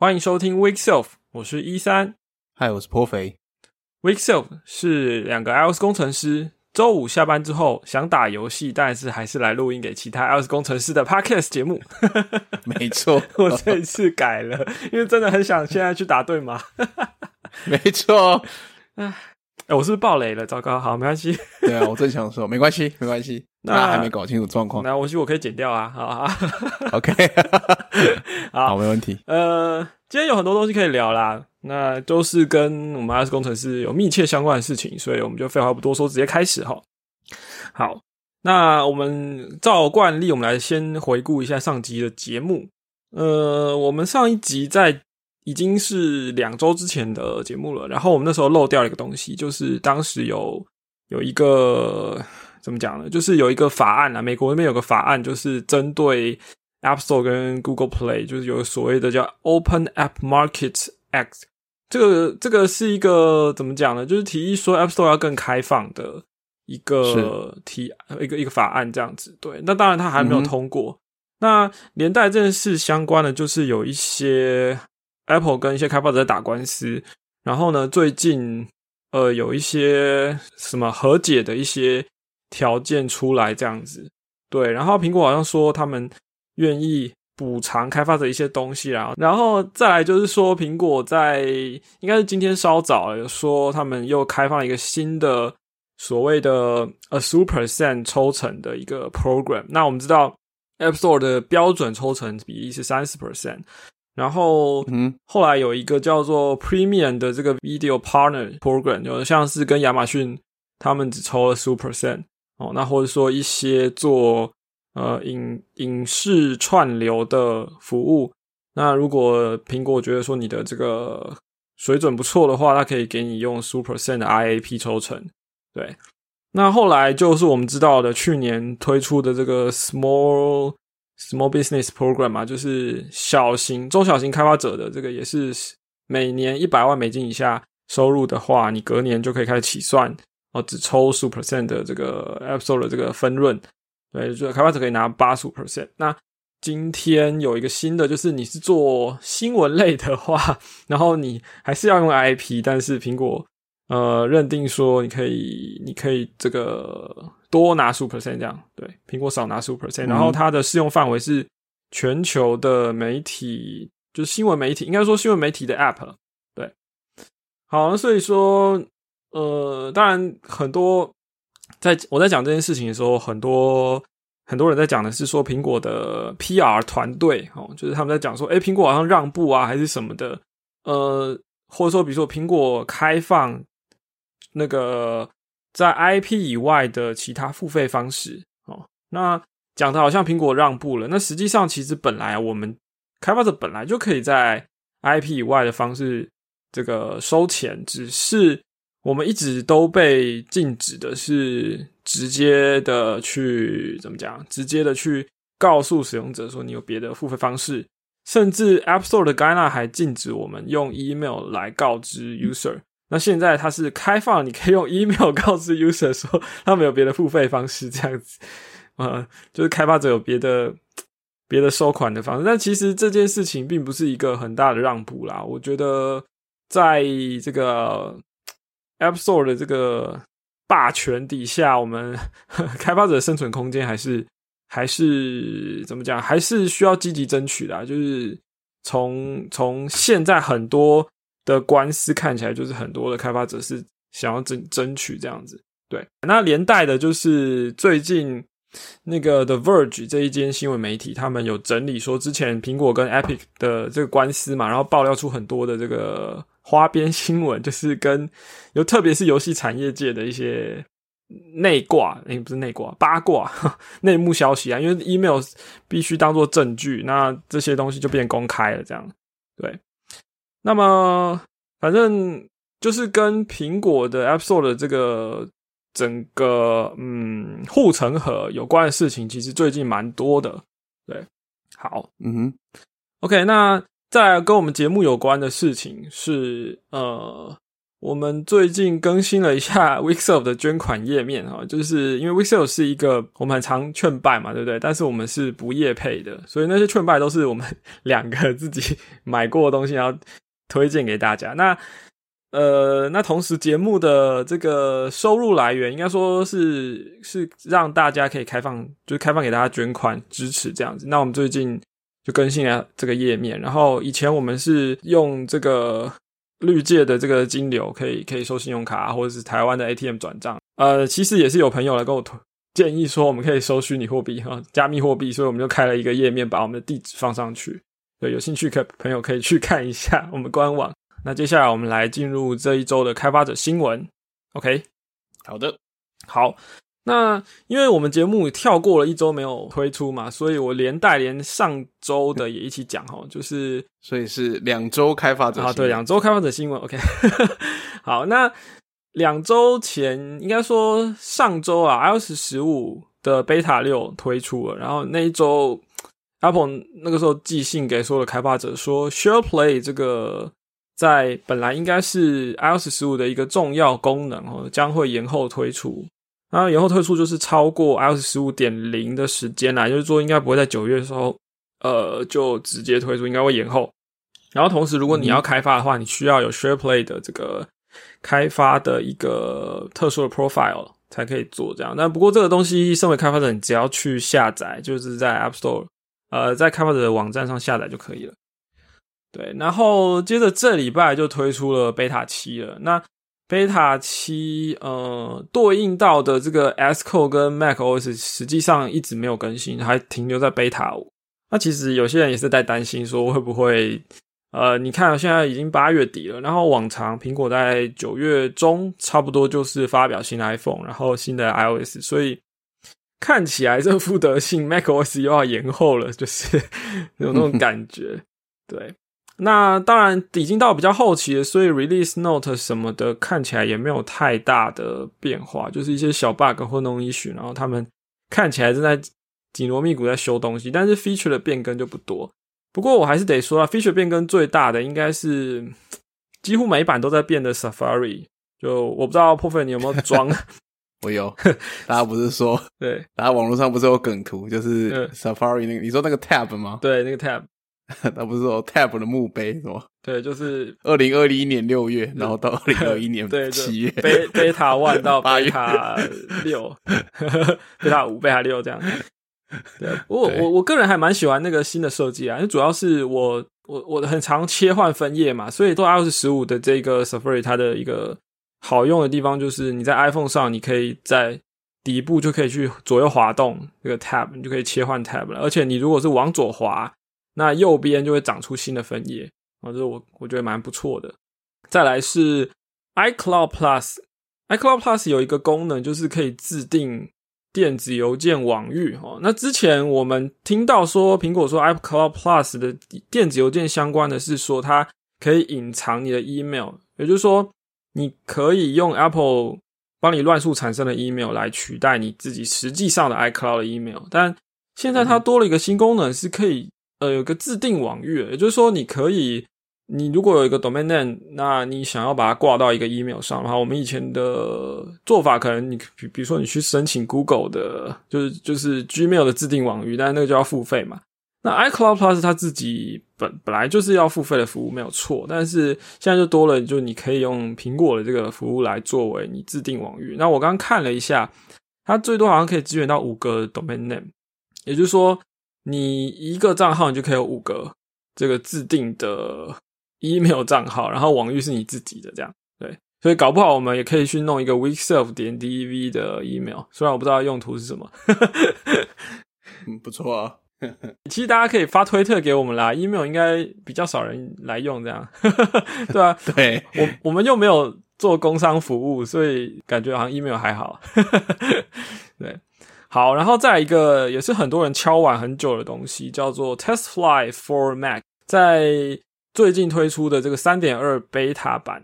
欢迎收听 Week Self，我是一三。嗨，我是颇肥。Week Self 是两个 iOS 工程师，周五下班之后想打游戏，但是还是来录音给其他 iOS 工程师的 Podcast 节目。没错，我这一次改了，因为真的很想现在去打对马。没错。哎，我是不是爆雷了？糟糕，好，没关系。对啊，我正想说，没关系，没关系。那还没搞清楚状况，那我许我可以剪掉啊。好，OK，好，没问题。呃，今天有很多东西可以聊啦，那都是跟我们 iOS 工程师有密切相关的事情，所以我们就废话不多说，直接开始哈。好，那我们照惯例，我们来先回顾一下上集的节目。呃，我们上一集在已经是两周之前的节目了，然后我们那时候漏掉了一个东西，就是当时有有一个。怎么讲呢？就是有一个法案啊，美国那边有个法案，就是针对 App Store 跟 Google Play，就是有所谓的叫 Open App Market Act。这个这个是一个怎么讲呢？就是提议说 App Store 要更开放的一个提一个一个法案这样子。对，那当然它还没有通过。那连带这件事相关的，就是有一些 Apple 跟一些开发者在打官司。然后呢，最近呃有一些什么和解的一些。条件出来这样子，对，然后苹果好像说他们愿意补偿开发者一些东西，然后，然后再来就是说，苹果在应该是今天稍早有说他们又开放了一个新的所谓的 a super percent 抽成的一个 program。那我们知道 App Store 的标准抽成比例是三十 percent，然后，嗯，后来有一个叫做 Premium 的这个 Video Partner Program，就像是跟亚马逊他们只抽了十五 percent。哦，那或者说一些做呃影影视串流的服务，那如果苹果觉得说你的这个水准不错的话，它可以给你用 super percent 的 IAP 抽成。对，那后来就是我们知道的去年推出的这个 small small business program 嘛，就是小型中小型开发者的这个也是每年一百万美金以下收入的话，你隔年就可以开始起算。哦，只抽十五 percent 的这个 App Store 的这个分润，对，就开发者可以拿八十五 percent。那今天有一个新的，就是你是做新闻类的话，然后你还是要用 IP，但是苹果呃认定说你可以，你可以这个多拿十五 percent 这样，对，苹果少拿十五 percent。然后它的适用范围是全球的媒体，就是新闻媒体，应该说新闻媒体的 App，对，好，所以说。呃，当然，很多在我在讲这件事情的时候，很多很多人在讲的是说苹果的 PR 团队哦，就是他们在讲说，哎，苹果好像让步啊，还是什么的，呃，或者说，比如说苹果开放那个在 IP 以外的其他付费方式哦，那讲的好像苹果让步了，那实际上其实本来我们开发者本来就可以在 IP 以外的方式这个收钱，只是。我们一直都被禁止的是直接的去怎么讲？直接的去告诉使用者说你有别的付费方式，甚至 App Store 的 Guide 还禁止我们用 email 来告知 user。那现在它是开放，你可以用 email 告知 user 说他们有别的付费方式，这样子，呃，就是开发者有别的别的收款的方式。但其实这件事情并不是一个很大的让步啦。我觉得在这个。App Store 的这个霸权底下，我们 开发者生存空间还是还是怎么讲？还是需要积极争取的。就是从从现在很多的官司看起来，就是很多的开发者是想要争争取这样子。对，那连带的就是最近那个 The Verge 这一间新闻媒体，他们有整理说，之前苹果跟 Epic 的这个官司嘛，然后爆料出很多的这个。花边新闻就是跟，有特别是游戏产业界的一些内挂，哎，不是内挂，八卦 内幕消息啊。因为 email 必须当做证据，那这些东西就变公开了，这样对。那么反正就是跟苹果的 App Store 的这个整个嗯护城河有关的事情，其实最近蛮多的。对，好，嗯哼，OK，那。再来跟我们节目有关的事情是，呃，我们最近更新了一下 Wixel 的捐款页面哈，就是因为 Wixel 是一个我们很常劝败嘛，对不对？但是我们是不业配的，所以那些劝败都是我们两个自己买过的东西，然后推荐给大家。那呃，那同时节目的这个收入来源，应该说是是让大家可以开放，就是开放给大家捐款支持这样子。那我们最近就更新了这个页面，然后以前我们是用这个。绿界的这个金流可以可以收信用卡，或者是台湾的 ATM 转账。呃，其实也是有朋友来跟我建议说，我们可以收虚拟货币哈，加密货币，所以我们就开了一个页面，把我们的地址放上去。对，有兴趣可朋友可以去看一下我们官网。那接下来我们来进入这一周的开发者新闻。OK，好的，好。那因为我们节目跳过了一周没有推出嘛，所以我连带连上周的也一起讲哈，就是所以是两周开发者啊，对，两周开发者新闻。OK，好，那两周前应该说上周啊，iOS 十五的 Beta 六推出了，然后那一周 Apple 那个时候寄信给所有的开发者说，Share Play 这个在本来应该是 iOS 十五的一个重要功能哦，将会延后推出。然后延后推出就是超过 iOS 十五点零的时间啦，就是说应该不会在九月的时候，呃，就直接推出，应该会延后。然后同时，如果你要开发的话，你需要有 SharePlay 的这个开发的一个特殊的 profile 才可以做这样。但不过这个东西，身为开发者，你只要去下载，就是在 App Store，呃，在开发者的网站上下载就可以了。对，然后接着这礼拜就推出了 Beta 七了。那 Beta 七，呃，对应到的这个 Sco 跟 macOS 实际上一直没有更新，还停留在 Beta 五。那其实有些人也是在担心说会不会，呃，你看现在已经八月底了，然后往常苹果在九月中差不多就是发表新的 iPhone，然后新的 iOS，所以看起来这副德性 macOS 又要延后了，就是 有那种感觉，对。那当然已经到比较后期了，所以 release note 什么的看起来也没有太大的变化，就是一些小 bug 或弄 issue，然后他们看起来正在紧锣密鼓在修东西，但是 feature 的变更就不多。不过我还是得说啊，feature 变更最大的应该是几乎每版都在变的 Safari。就我不知道破费你有没有装？我有。大家不是说对？大家网络上不是有梗图，就是 Safari 那个，你说那个 tab 吗？对，那个 tab。他不是说 Tab 的墓碑是吗？对，就是二零二一年六月，然后到 二零二一年七月，贝贝塔 one 到 贝塔六，贝塔五、贝塔六这样。对，我我我个人还蛮喜欢那个新的设计啊，因为主要是我我我很常切换分页嘛，所以做 iOS 十五的这个 Safari 它的一个好用的地方就是你在 iPhone 上，你可以在底部就可以去左右滑动这个 Tab，你就可以切换 Tab 了，而且你如果是往左滑。那右边就会长出新的分页，啊，这是我我觉得蛮不错的。再来是 iCloud Plus，iCloud Plus 有一个功能，就是可以自定电子邮件网域。哦，那之前我们听到说，苹果说 iCloud Plus 的电子邮件相关的是说，它可以隐藏你的 email，也就是说，你可以用 Apple 帮你乱数产生的 email 来取代你自己实际上的 iCloud 的 email。但现在它多了一个新功能，是可以。呃，有个自定网域，也就是说，你可以，你如果有一个 domain name，那你想要把它挂到一个 email 上的话，我们以前的做法可能，你比比如说你去申请 Google 的，就是就是 Gmail 的自定网域，但是那个就要付费嘛。那 iCloud Plus 它自己本本来就是要付费的服务，没有错，但是现在就多了，就你可以用苹果的这个服务来作为你自定网域。那我刚刚看了一下，它最多好像可以支援到五个 domain name，也就是说。你一个账号，你就可以有五个这个自定的 email 账号，然后网域是你自己的，这样对。所以搞不好我们也可以去弄一个 weekself 点 dev 的 email，虽然我不知道用途是什么。嗯，不错啊。其实大家可以发推特给我们啦，email 应该比较少人来用，这样 对啊，对我我们又没有做工商服务，所以感觉好像 email 还好。对。好，然后再一个也是很多人敲碗很久的东西，叫做 TestFly for Mac，在最近推出的这个三点二 beta 版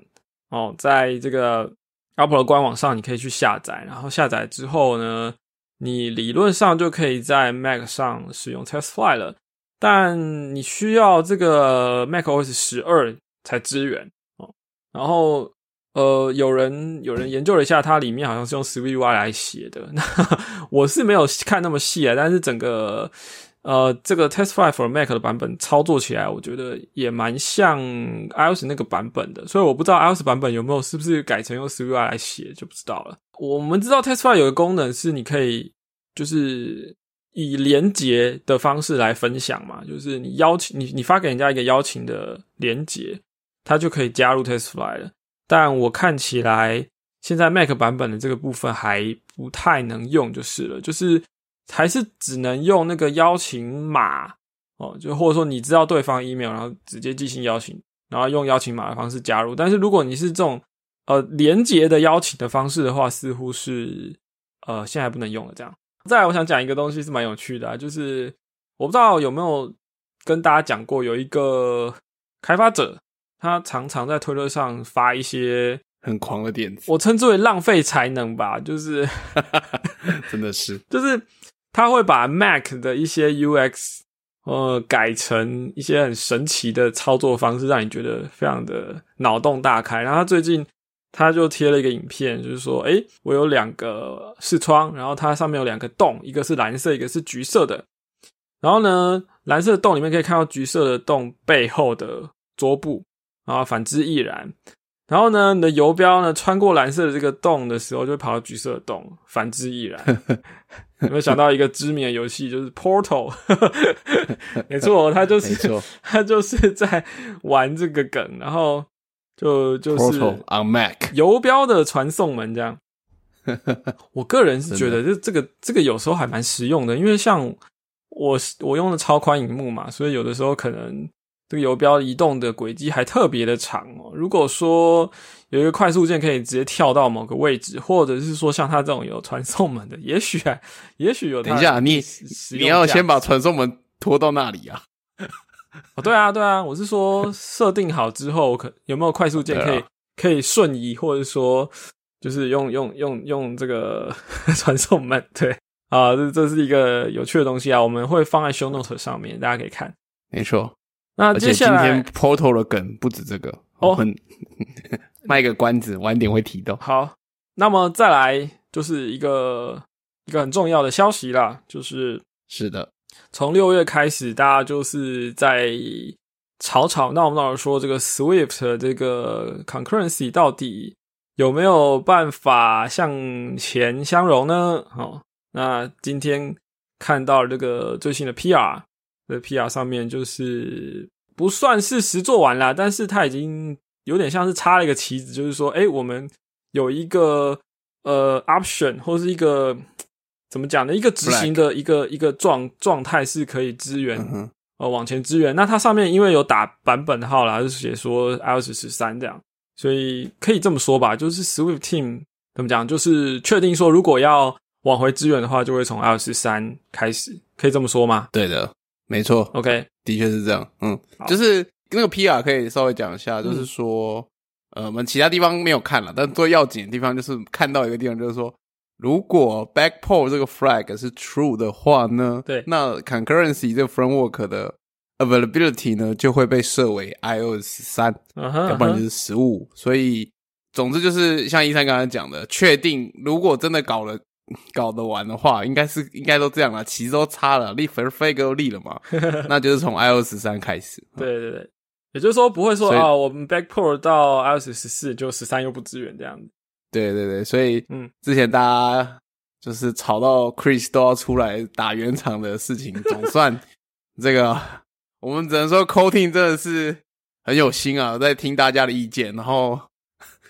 哦，在这个 Apple 的官网上你可以去下载，然后下载之后呢，你理论上就可以在 Mac 上使用 TestFly 了，但你需要这个 macOS 十二才支援哦，然后呃，有人有人研究了一下，它里面好像是用 SwiftUI 来写的。那我是没有看那么细啊，但是整个呃这个 TestFlight for Mac 的版本操作起来，我觉得也蛮像 iOS 那个版本的。所以我不知道 iOS 版本有没有是不是改成用 SwiftUI 来写，就不知道了。我们知道 TestFlight 有个功能是你可以就是以连接的方式来分享嘛，就是你邀请你你发给人家一个邀请的连接，它就可以加入 TestFlight 了。但我看起来，现在 Mac 版本的这个部分还不太能用，就是了，就是还是只能用那个邀请码哦，就或者说你知道对方 email，然后直接寄信邀请，然后用邀请码的方式加入。但是如果你是这种呃连接的邀请的方式的话，似乎是呃现在不能用了。这样，再来，我想讲一个东西是蛮有趣的，就是我不知道有没有跟大家讲过，有一个开发者。他常常在推特上发一些很狂的点子，我称之为浪费才能吧，就是 真的是，就是他会把 Mac 的一些 UX 呃改成一些很神奇的操作方式，让你觉得非常的脑洞大开。然后他最近他就贴了一个影片，就是说，诶，我有两个视窗，然后它上面有两个洞，一个是蓝色，一个是橘色的。然后呢，蓝色的洞里面可以看到橘色的洞背后的桌布。然后反之亦然，然后呢，你的游标呢穿过蓝色的这个洞的时候，就会跑到橘色的洞，反之亦然。有没有想到一个知名的游戏，就是 Portal？没错，他就是他就是在玩这个梗，然后就就是 on Mac 游标的传送门这样。我个人是觉得，这这个这个有时候还蛮实用的，因为像我我用的超宽荧幕嘛，所以有的时候可能。这个游标移动的轨迹还特别的长哦。如果说有一个快速键可以直接跳到某个位置，或者是说像它这种有传送门的，也许啊，也许有。等一下，你你要先把传送门拖到那里啊？哦，对啊，对啊，我是说设定好之后，可有没有快速键可以可以瞬移，或者说就是用用用用这个 传送门？对啊，这这是一个有趣的东西啊，我们会放在 show note 上面，大家可以看。没错。那接下来，今天 Portal 的梗不止这个哦，卖个关子，晚点会提到。好，那么再来就是一个一个很重要的消息啦，就是是的，从六月开始，大家就是在吵吵闹闹说这个 Swift 这个 Concurrency 到底有没有办法向前相容呢？好，那今天看到这个最新的 PR。的 PR 上面就是不算是实做完啦，但是它已经有点像是插了一个旗子，就是说，哎，我们有一个呃 option 或是一个怎么讲呢？一个执行的一个一个状状态是可以支援呃往前支援。那它上面因为有打版本号啦，就写说 iOS 十三这样，所以可以这么说吧，就是 Swift Team 怎么讲，就是确定说如果要往回支援的话，就会从 iOS 十三开始，可以这么说吗？对的。没错，OK，的确是这样。嗯，就是那个 PR 可以稍微讲一下，就是说，呃，我们其他地方没有看了，但最要紧的地方就是看到一个地方，就是说，如果 back pole 这个 flag 是 true 的话呢，对，那 Concurrency 这个 framework 的 availability 呢就会被设为 iOS 三，要不然就是十五。所以，总之就是像一三刚才讲的，确定如果真的搞了。搞得完的话，应该是应该都这样了，旗都插了，立 flag 都立了嘛，那就是从 iOS 三开始。对对对，也就是说不会说啊，我们 backport 到 iOS 十四就十三又不支援这样子。对对对，所以嗯，之前大家就是吵到 Chris 都要出来打圆场的事情，总算 这个我们只能说 Coating 真的是很有心啊，在听大家的意见，然后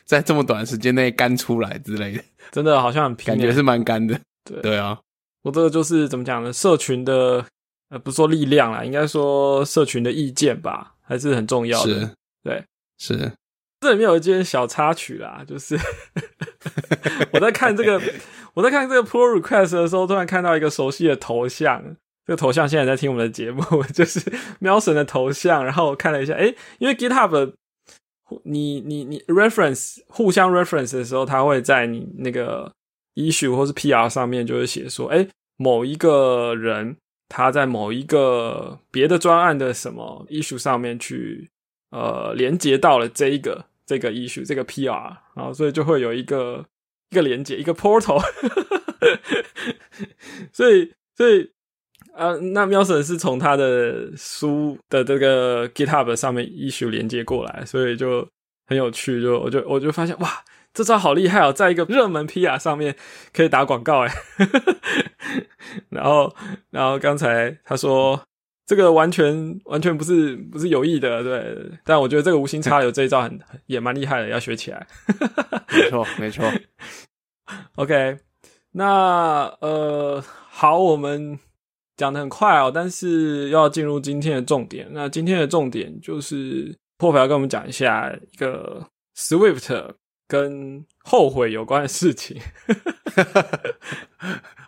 在这么短时间内干出来之类的。真的好像很感觉是蛮干的，对对啊，我这个就是怎么讲呢？社群的呃，不说力量啦，应该说社群的意见吧，还是很重要的。对，是这里面有一件小插曲啦，就是 我在看这个我在看这个 pull request 的时候，突然看到一个熟悉的头像，这个头像现在在听我们的节目，就是喵神的头像。然后我看了一下，哎，因为 GitHub。你你你 reference 互相 reference 的时候，他会在你那个 issue 或是 PR 上面就会写说，哎，某一个人他在某一个别的专案的什么 issue 上面去呃连接到了这一个这个 issue 这个 PR，然后所以就会有一个一个连接一个 portal，所以所以啊，那喵神是从他的书的这个 GitHub 上面 issue 连接过来，所以就很有趣，就我就我就发现哇，这招好厉害哦，在一个热门 PR 上面可以打广告哎，然后然后刚才他说。这个完全完全不是不是有意的，对。但我觉得这个无心插柳这一招很也蛮厉害的，要学起来。没错，没错。OK，那呃，好，我们讲的很快哦，但是要进入今天的重点。那今天的重点就是破费要跟我们讲一下一个 Swift 跟后悔有关的事情。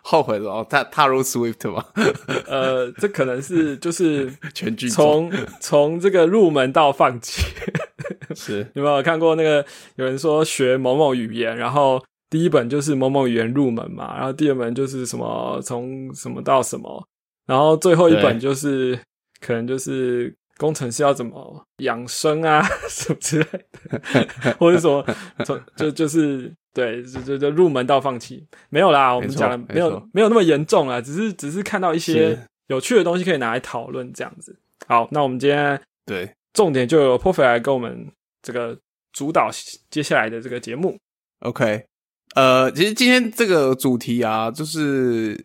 后悔了哦，踏踏入 Swift 吗？呃，这可能是就是 全剧从 从这个入门到放弃。是有没有看过那个有人说学某某语言，然后第一本就是某某语言入门嘛，然后第二本就是什么从什么到什么，然后最后一本就是可能就是工程师要怎么养生啊 什么之类的，或者说从就就是。对，就就就入门到放弃没有啦，我们讲的没有没有那么严重啊，只是只是看到一些有趣的东西可以拿来讨论这样子。好，那我们今天对重点就由 p r f e 来跟我们这个主导接下来的这个节目。OK，呃，其实今天这个主题啊，就是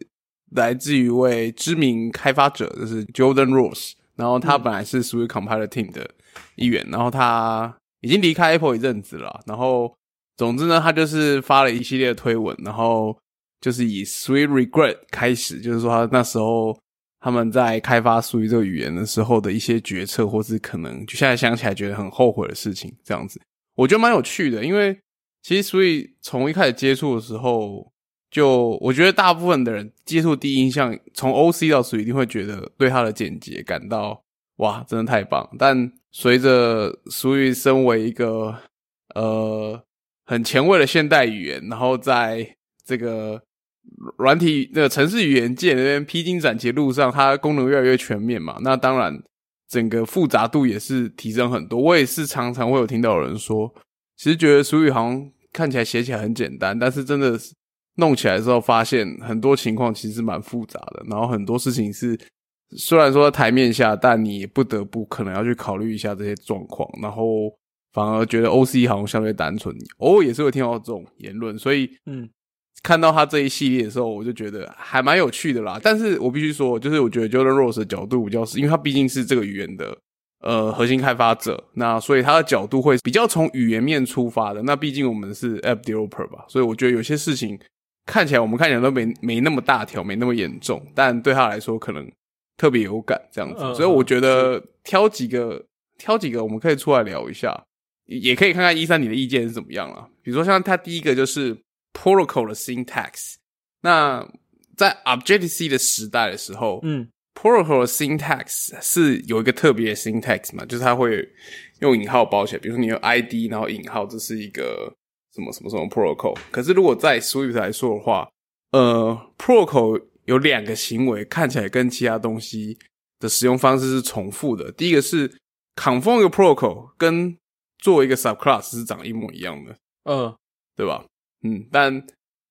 来自于一位知名开发者，就是 Jordan Rose，然后他本来是 Swift Compiler Team 的一员，然后他已经离开 Apple 一阵子了，然后。总之呢，他就是发了一系列的推文，然后就是以 Sweet Regret 开始，就是说他那时候他们在开发 Sweet 这个语言的时候的一些决策，或是可能就现在想起来觉得很后悔的事情，这样子，我觉得蛮有趣的。因为其实 Sweet 从一开始接触的时候，就我觉得大部分的人接触第一印象，从 OC 到 s 一定会觉得对它的简洁感到哇，真的太棒。但随着 s 语身为一个呃。很前卫的现代语言，然后在这个软体、那个城市语言界那边披荆斩棘路上，它功能越来越全面嘛。那当然，整个复杂度也是提升很多。我也是常常会有听到有人说，其实觉得俗语好像看起来写起来很简单，但是真的是弄起来之后，发现很多情况其实蛮复杂的。然后很多事情是虽然说台面下，但你不得不可能要去考虑一下这些状况，然后。反而觉得 O C 好像相对单纯，偶尔也是会听到这种言论，所以嗯，看到他这一系列的时候，我就觉得还蛮有趣的啦。但是我必须说，就是我觉得 Jordan Rose 的角度比较是，因为他毕竟是这个语言的呃核心开发者，那所以他的角度会比较从语言面出发的。那毕竟我们是 App Developer 吧，所以我觉得有些事情看起来我们看起来都没没那么大条，没那么严重，但对他来说可能特别有感这样子。所以我觉得挑几个挑几个，我们可以出来聊一下。也可以看看一三你的意见是怎么样了。比如说像他第一个就是 protocol 的 syntax。那在 Objective C 的时代的时候，嗯，protocol 的 syntax 是有一个特别的 syntax 嘛，就是它会用引号包起来。比如说你有 ID 然后引号，这是一个什么什么什么 protocol。可是如果在 Swift 来说的话，呃，protocol 有两个行为看起来跟其他东西的使用方式是重复的。第一个是 confirm 一个 protocol 跟作为一个 subclass 是长一模一样的，嗯，对吧？嗯，但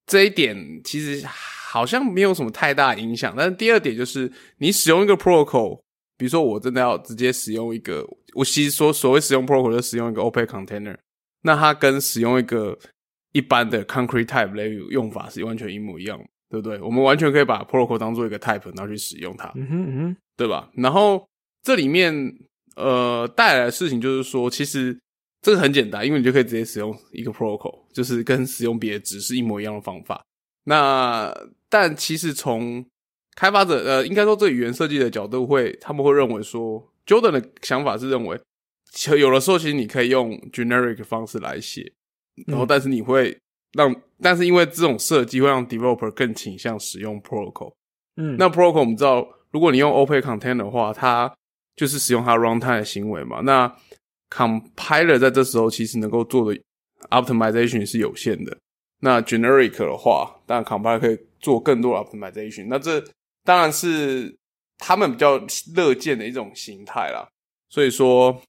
这一点其实好像没有什么太大影响。但是第二点就是，你使用一个 protocol，比如说我真的要直接使用一个，我其实说所谓使用 protocol 就使用一个 open container，那它跟使用一个一般的 concrete type 类用法是完全一模一样，对不对？我们完全可以把 protocol 当做一个 type，然后去使用它，嗯哼嗯哼，对吧？然后这里面呃带来的事情就是说，其实。这个很简单，因为你就可以直接使用一个 protocol，就是跟使用别的值是一模一样的方法。那但其实从开发者呃，应该说这语言设计的角度，会他们会认为说，Jordan 的想法是认为，有的时候其实你可以用 generic 方式来写，然后但是你会让，但是因为这种设计会让 developer 更倾向使用 protocol。嗯，那 protocol 我们知道，如果你用 open container 的话，它就是使用它 runtime 的行为嘛，那 Compiler 在这时候其实能够做的 optimization 是有限的。那 generic 的话，当然 Compiler 可以做更多 optimization。那这当然是他们比较乐见的一种形态啦。所以说，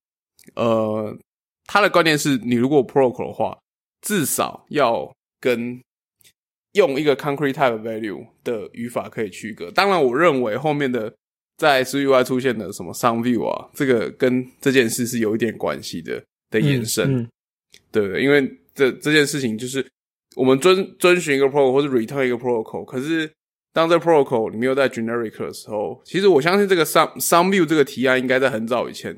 呃，他的观念是你如果 protocol 的话，至少要跟用一个 concrete type value 的语法可以区隔。当然，我认为后面的在 SwiftUI 出现的什么 Some View 啊，这个跟这件事是有一点关系的的延伸，对不对？因为这这件事情就是我们遵遵循一个 protocol 或者 return 一个 protocol，可是当这 protocol 你没有在 generic 的时候，其实我相信这个 Some Some View 这个提案应该在很早以前，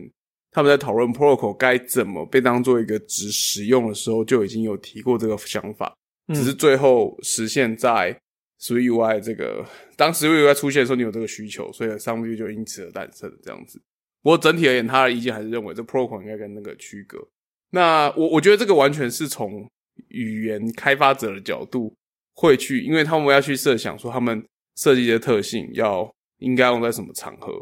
他们在讨论 protocol 该怎么被当做一个值使用的时候，就已经有提过这个想法，只是最后实现在。SwiftUI 这个，当 SwiftUI 出现的时候，你有这个需求，所以 SomeView 就因此而诞生这样子。不过整体而言，他的意见还是认为这 Protocol 应该跟那个区隔。那我我觉得这个完全是从语言开发者的角度会去，因为他们要去设想说他们设计的特性要应该用在什么场合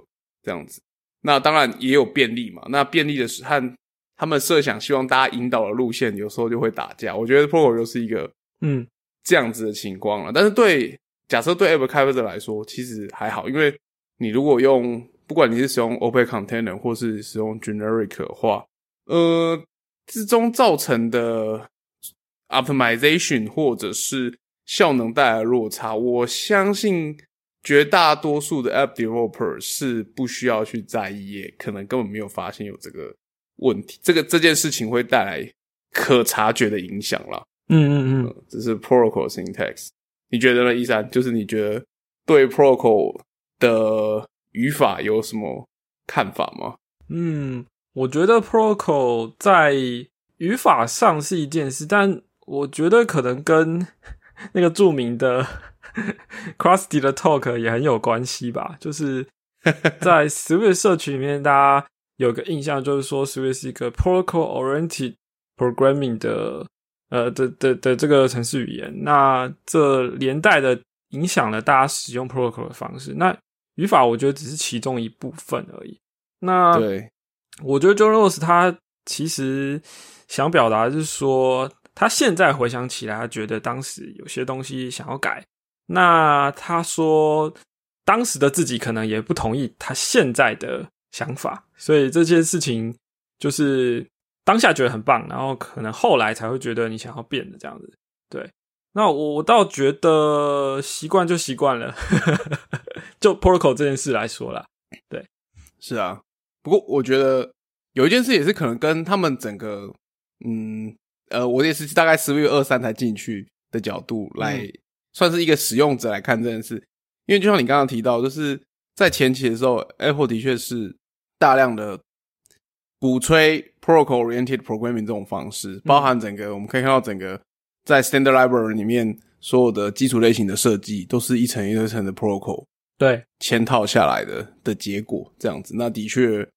这样子。那当然也有便利嘛。那便利的是和他们设想希望大家引导的路线，有时候就会打架。我觉得 Protocol 就是一个嗯。这样子的情况了，但是对假设对 App 开发者来说，其实还好，因为你如果用不管你是使用 Open Container 或是使用 Generic 的话，呃，之中造成的 Optimization 或者是效能带来的落差，我相信绝大多数的 App Developer 是不需要去在意，也可能根本没有发现有这个问题，这个这件事情会带来可察觉的影响啦。嗯嗯嗯，这是 protocol syntax。你觉得呢？一三就是你觉得对 protocol 的语法有什么看法吗？嗯，我觉得 protocol 在语法上是一件事，但我觉得可能跟 那个著名的 Crusty 的 talk 也很有关系吧。就是在 Swift 社群里面，大家有个印象就是说 Swift 是一个 protocol oriented programming 的。呃的的的这个程式语言，那这连带的影响了大家使用 protocol 的方式。那语法我觉得只是其中一部分而已。那对，我觉得 John Rose 他其实想表达就是说，他现在回想起来，他觉得当时有些东西想要改。那他说，当时的自己可能也不同意他现在的想法，所以这件事情就是。当下觉得很棒，然后可能后来才会觉得你想要变的这样子。对，那我我倒觉得习惯就习惯了，就 protocol 这件事来说啦。对，是啊。不过我觉得有一件事也是可能跟他们整个，嗯呃，我也是大概十月二三才进去的角度来，算是一个使用者来看这件事。因为就像你刚刚提到，就是在前期的时候，Apple 的确是大量的。鼓吹 protocol-oriented programming 这种方式，包含整个我们可以看到整个在 standard library 里面所有的基础类型的设计，都是一层一层的 protocol 对嵌套下来的的结果。这样子，那的确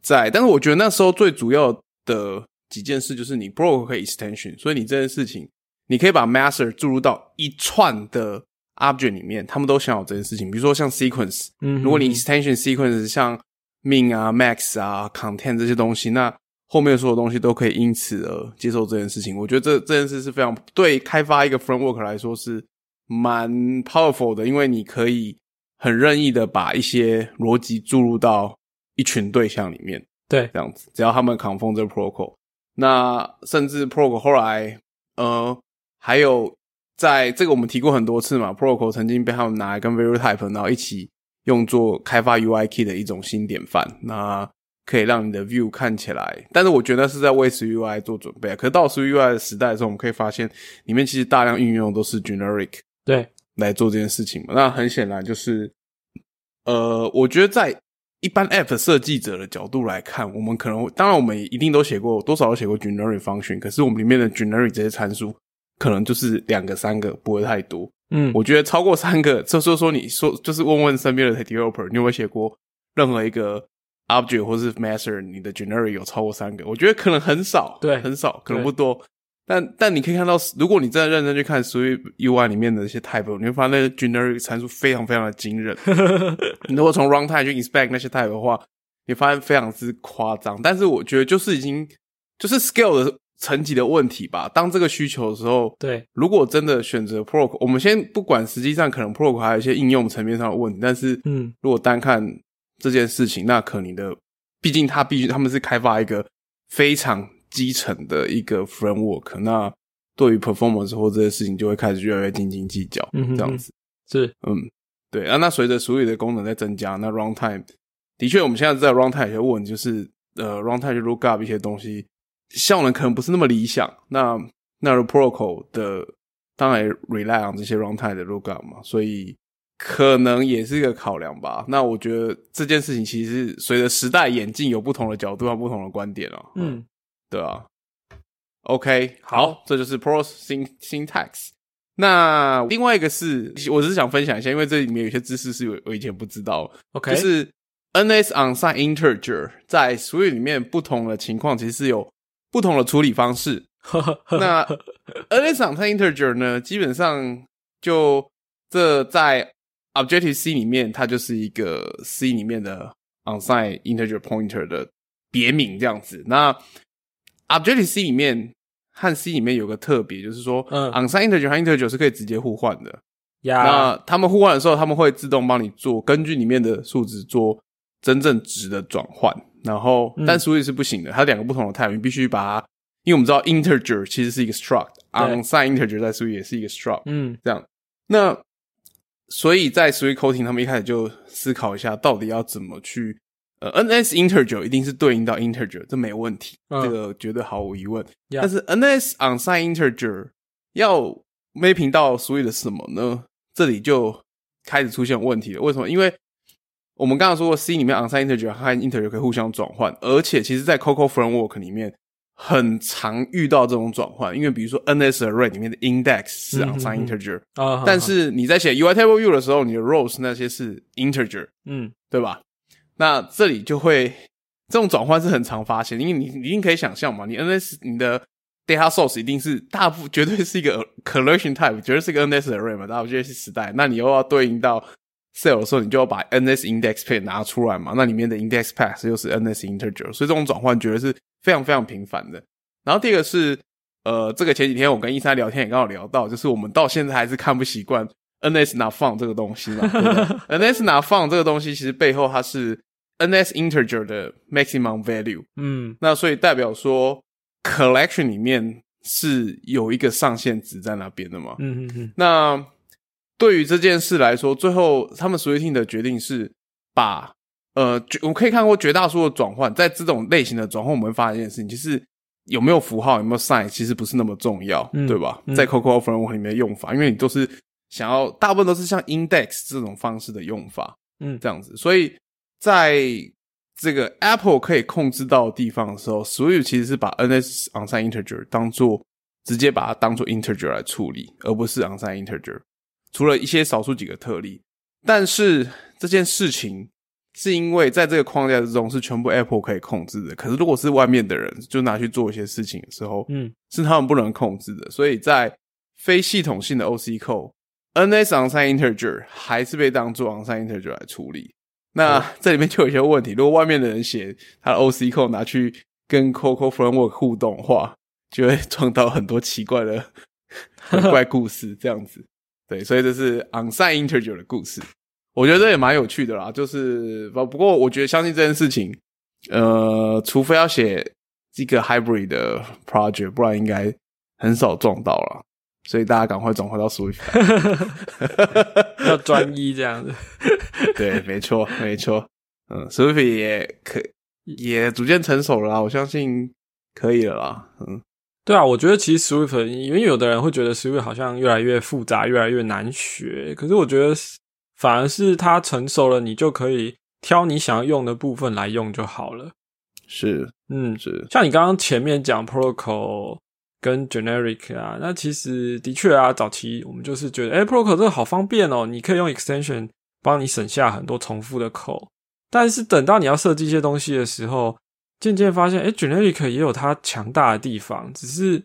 在，但是我觉得那时候最主要的几件事就是你 protocol 可以 extension，所以你这件事情你可以把 master 注入到一串的 object 里面，他们都想有这件事情。比如说像 sequence，嗯，如果你 extension sequence 像 min 啊，max 啊，content 这些东西，那后面所有东西都可以因此而接受这件事情。我觉得这这件事是非常对开发一个 framework 来说是蛮 powerful 的，因为你可以很任意的把一些逻辑注入到一群对象里面。对，这样子，只要他们 confirm 这个 protocol，那甚至 protocol 后来，呃，还有在这个我们提过很多次嘛，protocol 曾经被他们拿来跟 variable type 然后一起。用作开发 UI key 的一种新典范，那可以让你的 view 看起来，但是我觉得是在为 SwiftUI 做准备。可是到 SwiftUI 的时代的时候，我们可以发现里面其实大量运用都是 generic 对来做这件事情嘛。那很显然就是，呃，我觉得在一般 App 设计者的角度来看，我们可能当然我们一定都写过多少都写过 generic function，可是我们里面的 generic 这些参数可能就是两个三个，不会太多。嗯，我觉得超过三个，就说说你说，就是问问身边的 developer，你有没有写过任何一个 object 或是 master，你的 generic 有超过三个？我觉得可能很少，对，很少，可能不多。但但你可以看到，如果你真的认真去看 Swift UI 里面的一些 type，你会发现那个 generic 参数非常非常的惊人。你如果从 runtime 去 inspect 那些 type 的话，你发现非常之夸张。但是我觉得就是已经就是 scale 的。层级的问题吧。当这个需求的时候，对，如果真的选择 Pro，我们先不管，实际上可能 Pro 还有一些应用层面上的问题。但是，嗯，如果单看这件事情，那可能的，毕竟他必须他们是开发一个非常基层的一个 framework，那对于 performance 或这些事情就会开始越来越斤斤计较，嗯，这样子是，嗯，对啊。那随着所有的功能在增加，那 runtime 的确，我们现在在 runtime 有些问，就是呃，runtime 就 look up 一些东西效能可能不是那么理想。那那 protocol 的当然 rely on 这些 runtime 的 look up 嘛，所以可能也是一个考量吧。那我觉得这件事情其实随着时代演进，有不同的角度和不同的观点啊。嗯，对啊。OK，好，这就是 Pro Syntax。那另外一个是，我只是想分享一下，因为这里面有些知识是我我以前不知道。OK，就是 NS Unsigned Integer 在 Swift 里面不同的情况，其实是有不同的处理方式。那 NS Unsigned Integer 呢，基本上就这在 Objective C 里面，它就是一个 C 里面的 Unsigned Integer Pointer 的别名这样子。那 Objective C 里面和 C 里面有个特别，就是说，嗯，unsigned integer 和 integer 是可以直接互换的。呀，那他们互换的时候，他们会自动帮你做根据里面的数值做真正值的转换。然后，但 Swift 是不行的，它两个不同的 type，你必须把它，因为我们知道 integer 其实是一个 struct，unsigned integer 在 Swift 也是一个 struct。嗯，这样。那所以在 Swift coding，他们一开始就思考一下，到底要怎么去。呃，NS integer 一定是对应到 integer，这没问题，这个绝对毫无疑问。但是 NS unsigned integer 要 mapping 到 Swift 的什么呢？这里就开始出现问题了。为什么？因为我们刚刚说过，C 里面 unsigned integer 和 integer 可以互相转换，而且其实在 Coco framework 里面很常遇到这种转换。因为比如说 NS array 里面的 index 是 unsigned integer，但是你在写 UI table view 的时候，你的 rows 那些是 integer，嗯，对吧？那这里就会这种转换是很常发现，因为你一定可以想象嘛，你 NS 你的 data source 一定是大部绝对是一个 collection type，绝对是一个 NS array 嘛，大家觉得是时代，那你又要对应到 cell 的时候，你就要把 NS index pair 拿出来嘛，那里面的 index path 又是 NS integer，所以这种转换绝对是非常非常频繁的。然后第二个是，呃，这个前几天我跟一三聊天也刚好聊到，就是我们到现在还是看不习惯 NS 拿放这个东西嘛，NS 拿放这个东西其实背后它是。NS integer 的 maximum value，嗯，那所以代表说 collection 里面是有一个上限值在那边的嘛，嗯嗯嗯。那对于这件事来说，最后他们 switching 的决定是把呃，我可以看过绝大多数的转换，在这种类型的转换，我们会发现一件事情，其实有没有符号，有没有 sign，其实不是那么重要，对吧？在 Coco framework 里面的用法，因为你都是想要大部分都是像 index 这种方式的用法，嗯，这样子，所以。在这个 Apple 可以控制到的地方的时候，Swift 其实是把 NS unsigned integer 当做直接把它当做 integer 来处理，而不是 unsigned integer。除了一些少数几个特例，但是这件事情是因为在这个框架之中是全部 Apple 可以控制的。可是如果是外面的人就拿去做一些事情的时候，嗯，是他们不能控制的。所以在非系统性的 OC code，NS unsigned integer 还是被当做 unsigned integer 来处理。那这里面就有一些问题，如果外面的人写他的 OC code 拿去跟 Coco Framework 互动的话，就会撞到很多奇怪的怪故事，这样子。对，所以这是 Unsigned Integer 的故事，我觉得这也蛮有趣的啦。就是不不过，我觉得相信这件事情，呃，除非要写一个 Hybrid 的 project，不然应该很少撞到了。所以大家赶快转换到 Swift，要专一这样子。对，没错，没错。嗯，Swift 也可也逐渐成熟了啦，我相信可以了啦。嗯，对啊，我觉得其实 Swift，因为有的人会觉得 Swift 好像越来越复杂，越来越难学。可是我觉得反而是它成熟了，你就可以挑你想要用的部分来用就好了。是，嗯，是。像你刚刚前面讲 Protocol。跟 generic 啊，那其实的确啊，早期我们就是觉得，哎，protocol 这个好方便哦，你可以用 extension 帮你省下很多重复的口。但是等到你要设计一些东西的时候，渐渐发现，哎，generic 也有它强大的地方，只是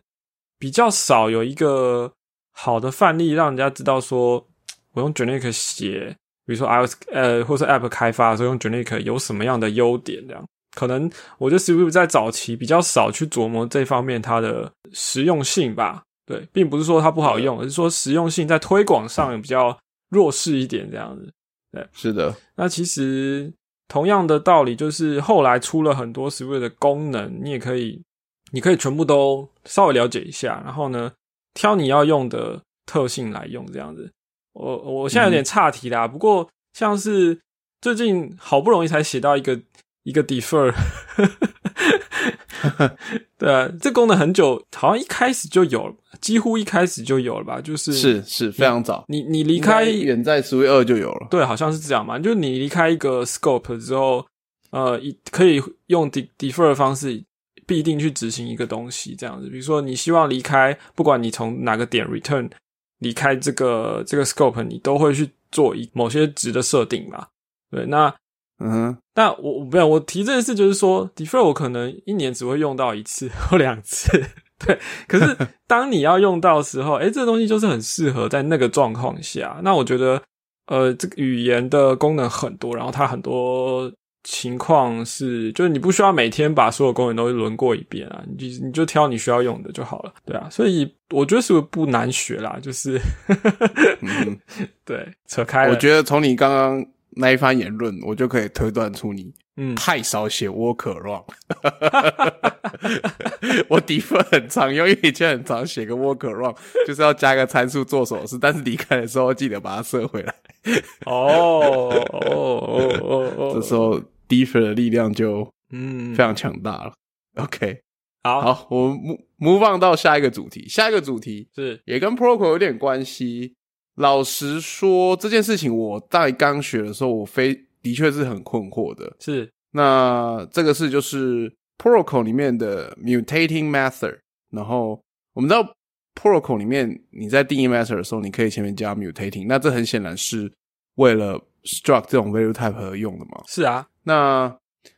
比较少有一个好的范例，让人家知道说，我用 generic 写，比如说 iOS 呃，或者 app 开发的时候用 generic 有什么样的优点这样。可能我觉得 Swift 在早期比较少去琢磨这方面它的实用性吧，对，并不是说它不好用，而是说实用性在推广上比较弱势一点这样子。对，是的。那其实同样的道理，就是后来出了很多 Swift 的功能，你也可以你可以全部都稍微了解一下，然后呢，挑你要用的特性来用，这样子。我我现在有点岔题啦，不过像是最近好不容易才写到一个一个 defer，对啊，这功能很久，好像一开始就有了，几乎一开始就有了吧？就是是是非常早，你你离开远在 w i 二就有了，对，好像是这样嘛，就是你离开一个 scope 之后，呃，一可以用 de defer 的方式。必定去执行一个东西，这样子，比如说你希望离开，不管你从哪个点 return 离开这个这个 scope，你都会去做一某些值的设定嘛？对，那嗯，那我我不要我提这件事，就是说 defer 我可能一年只会用到一次或两次，对。可是 当你要用到的时候，哎，这个东西就是很适合在那个状况下。那我觉得，呃，这个语言的功能很多，然后它很多。情况是，就是你不需要每天把所有功能都轮过一遍啊，你就你就挑你需要用的就好了，对啊，所以我觉得是不难学啦，就是，对，扯开。我觉得从你刚刚那一番言论，我就可以推断出你，嗯，太少写 workaround。我 底分很长，因为以前很常写个 workaround，就是要加个参数做手势，但是离开的时候记得把它设回来。哦哦哦哦哦，这时候。Defer 的力量就嗯非常强大了。OK，好，好，我们 move move on 到下一个主题。下一个主题是也跟 Protocol 有点关系。老实说，这件事情我在刚学的时候，我非的确是很困惑的。是，那这个是就是 Protocol 里面的 mutating method。然后我们知道 Protocol 里面你在定义 method 的时候，你可以前面加 mutating。那这很显然是为了 struct 这种 value type 而用的嘛？是啊。那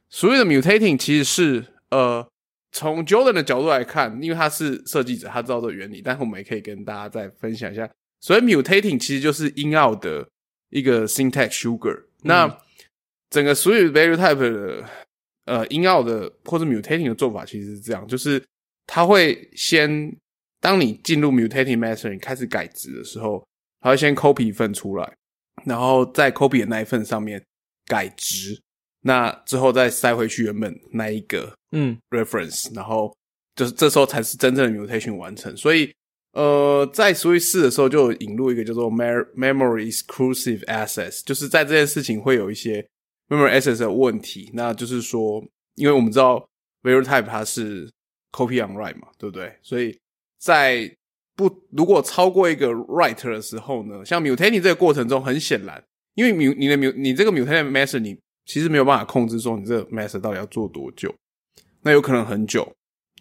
所谓的 mutating 其实是呃，从 Jordan 的角度来看，因为他是设计者，他知道这个原理。但是我们也可以跟大家再分享一下，所以 mutating 其实就是 in out 的一个 syntax sugar。那整个所有 value type 的呃 in out 的或者 mutating 的做法其实是这样，就是它会先当你进入 mutating method 你开始改值的时候，它会先 copy 一份出来，然后在 copy 的那一份上面改值。那之后再塞回去原本那一个嗯 reference，然后就是这时候才是真正的 mutation 完成。所以呃，在 Switch 四的时候就引入一个叫做 memory exclusive access，就是在这件事情会有一些 memory access 的问题。那就是说，因为我们知道 variable type 它是 copy on write 嘛，对不对？所以在不如果超过一个 write 的时候呢，像 mutating 这个过程中，很显然，因为 mu 你的 mu 你这个 mutating method 你其实没有办法控制说你这个 method 到底要做多久，那有可能很久，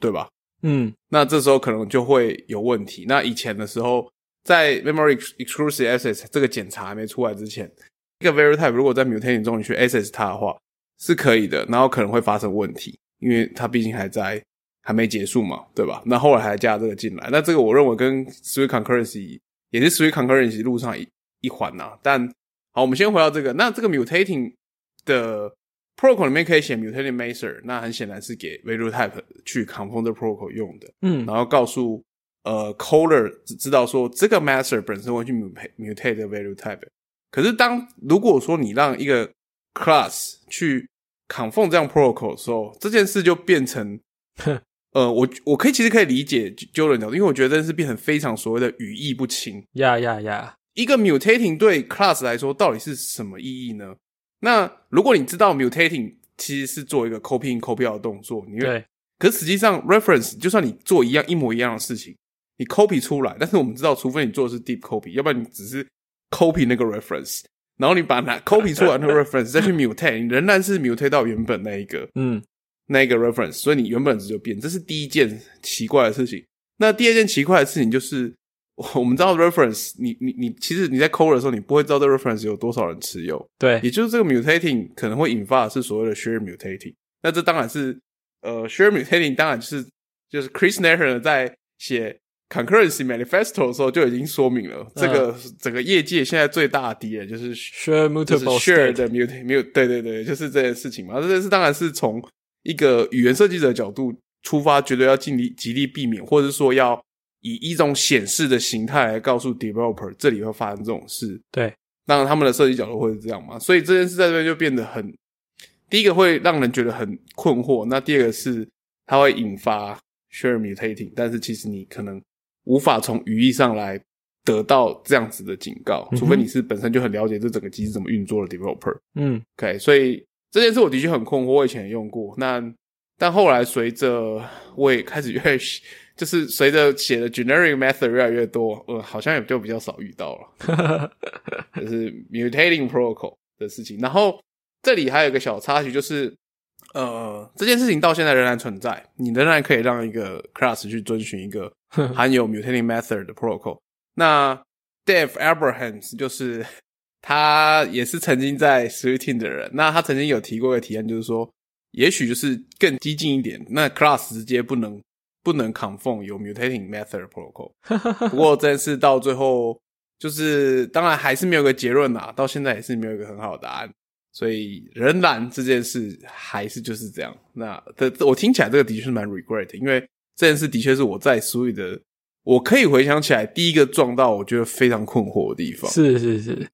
对吧？嗯，那这时候可能就会有问题。那以前的时候，在 memory exclusive access 这个检查还没出来之前，一个 variable 如果在 mutating 中你去 access 它的话是可以的，然后可能会发生问题，因为它毕竟还在还没结束嘛，对吧？那后来还加这个进来，那这个我认为跟 Swift concurrency 也是 Swift concurrency 路上一一环呐。但好，我们先回到这个，那这个 mutating。的 protocol 里面可以写 mutating method，那很显然是给 value type 去 confirm 这 protocol 用的。嗯，然后告诉呃 caller 知道说这个 method 本身会去 mutate mutate value type。可是当如果说你让一个 class 去 confirm 这样 protocol 的时候，这件事就变成，呃，我我可以其实可以理解 Jordan 角度，因为我觉得这是变成非常所谓的语义不清。呀呀呀！一个 mutating 对 class 来说到底是什么意义呢？那如果你知道 mutating 其实是做一个 copy in copy out 的动作，你会，可是实际上 reference 就算你做一样一模一样的事情，你 copy 出来，但是我们知道，除非你做的是 deep copy，要不然你只是 copy 那个 reference，然后你把 那 copy 出来的 reference 再去 mutate，你仍然是 mutate 到原本那一个，嗯，那一个 reference，所以你原本值就变，这是第一件奇怪的事情。那第二件奇怪的事情就是。我们知道 reference，你你你，其实你在 code 的时候，你不会知道这 reference 有多少人持有。对，也就是这个 mutating 可能会引发的是所谓的 share mutating。那这当然是呃 share mutating，当然就是就是 Chris Natter 在写 concurrency manifesto 的时候就已经说明了，这个整个业界现在最大的敌人就是 share mutable share 的 muta- mut，对对对，就是这件事情嘛。这件事当然是从一个语言设计者角度出发，绝对要尽力极力避免，或者说要。以一种显示的形态来告诉 developer 这里会发生这种事，对，当然他们的设计角度会是这样嘛，所以这件事在这边就变得很，第一个会让人觉得很困惑，那第二个是它会引发 share mutating，但是其实你可能无法从语义上来得到这样子的警告，除非你是本身就很了解这整个机制怎么运作的 developer。嗯，OK，所以这件事我的确很困惑，我以前也用过。那但后来随着我也开始越 就是随着写的 generic method 越来越多，呃，好像也就比较少遇到了，就是 mutating protocol 的事情。然后这里还有一个小插曲，就是呃，这件事情到现在仍然存在，你仍然可以让一个 class 去遵循一个 含有 mutating method 的 protocol。那 Dave Abrahams 就是他也是曾经在 s w i t i n g 的人，那他曾经有提过一个提案，就是说，也许就是更激进一点，那 class 直接不能。不能 confirm 有 mutating method protocol，不过这件事到最后就是当然还是没有个结论啦，到现在也是没有一个很好的答案，所以仍然这件事还是就是这样。那这我听起来这个的确是蛮 regret，因为这件事的确是我在所有的我可以回想起来第一个撞到我觉得非常困惑的地方。是是是，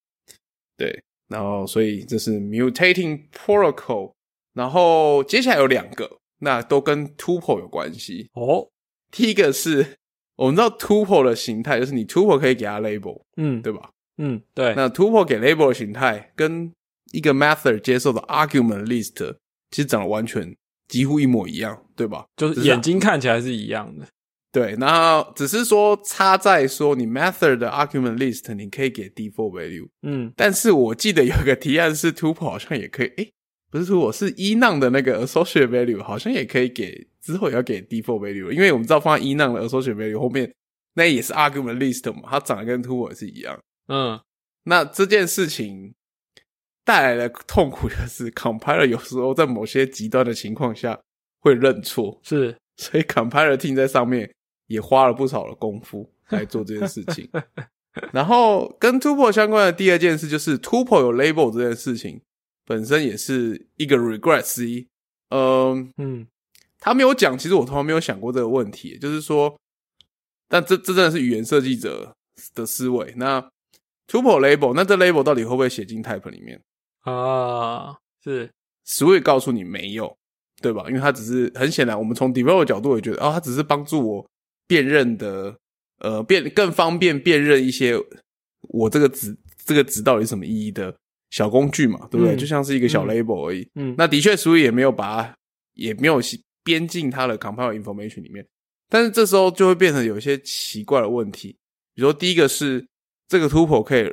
对，然后所以这是 mutating protocol，然后接下来有两个。那都跟 tuple 有关系哦。第一个是我们知道 tuple 的形态，就是你 tuple 可以给它 label，嗯，对吧？嗯，对。那 tuple 给 label 的形态跟一个 method 接受的 argument list 其实长得完全几乎一模一样，对吧？就是眼睛看起来是一样的。对，然后只是说差在说你 method 的 argument list 你可以给 default value，嗯，但是我记得有一个提案是 tuple 好像也可以，诶不是说我是一浪的那个 associate value，好像也可以给之后也要给 default value，因为我们知道放在一浪的 associate value 后面，那也是 argument list 嘛，它长得跟 to 是一样。嗯，那这件事情带来的痛苦就是 compiler 有时候在某些极端的情况下会认错，是，所以 compiler team 在上面也花了不少的功夫来做这件事情。然后跟 tuple 相关的第二件事就是 tuple 有 label 这件事情。本身也是一个 regret C，嗯嗯，他没有讲，其实我从来没有想过这个问题，就是说，但这这真的是语言设计者的思维。那 tuple label，那这 label 到底会不会写进 type 里面啊？是 Swift 告诉你没有，对吧？因为它只是很显然，我们从 developer 角度也觉得，哦，它只是帮助我辨认的，呃，辨更方便辨认一些我这个值这个值到底什么意义的。小工具嘛，对不对？就像是一个小 label 而已。嗯，那的确，所以也没有把，也没有编进它的 compile information 里面。但是这时候就会变成有一些奇怪的问题，比如说第一个是这个 tuple 可以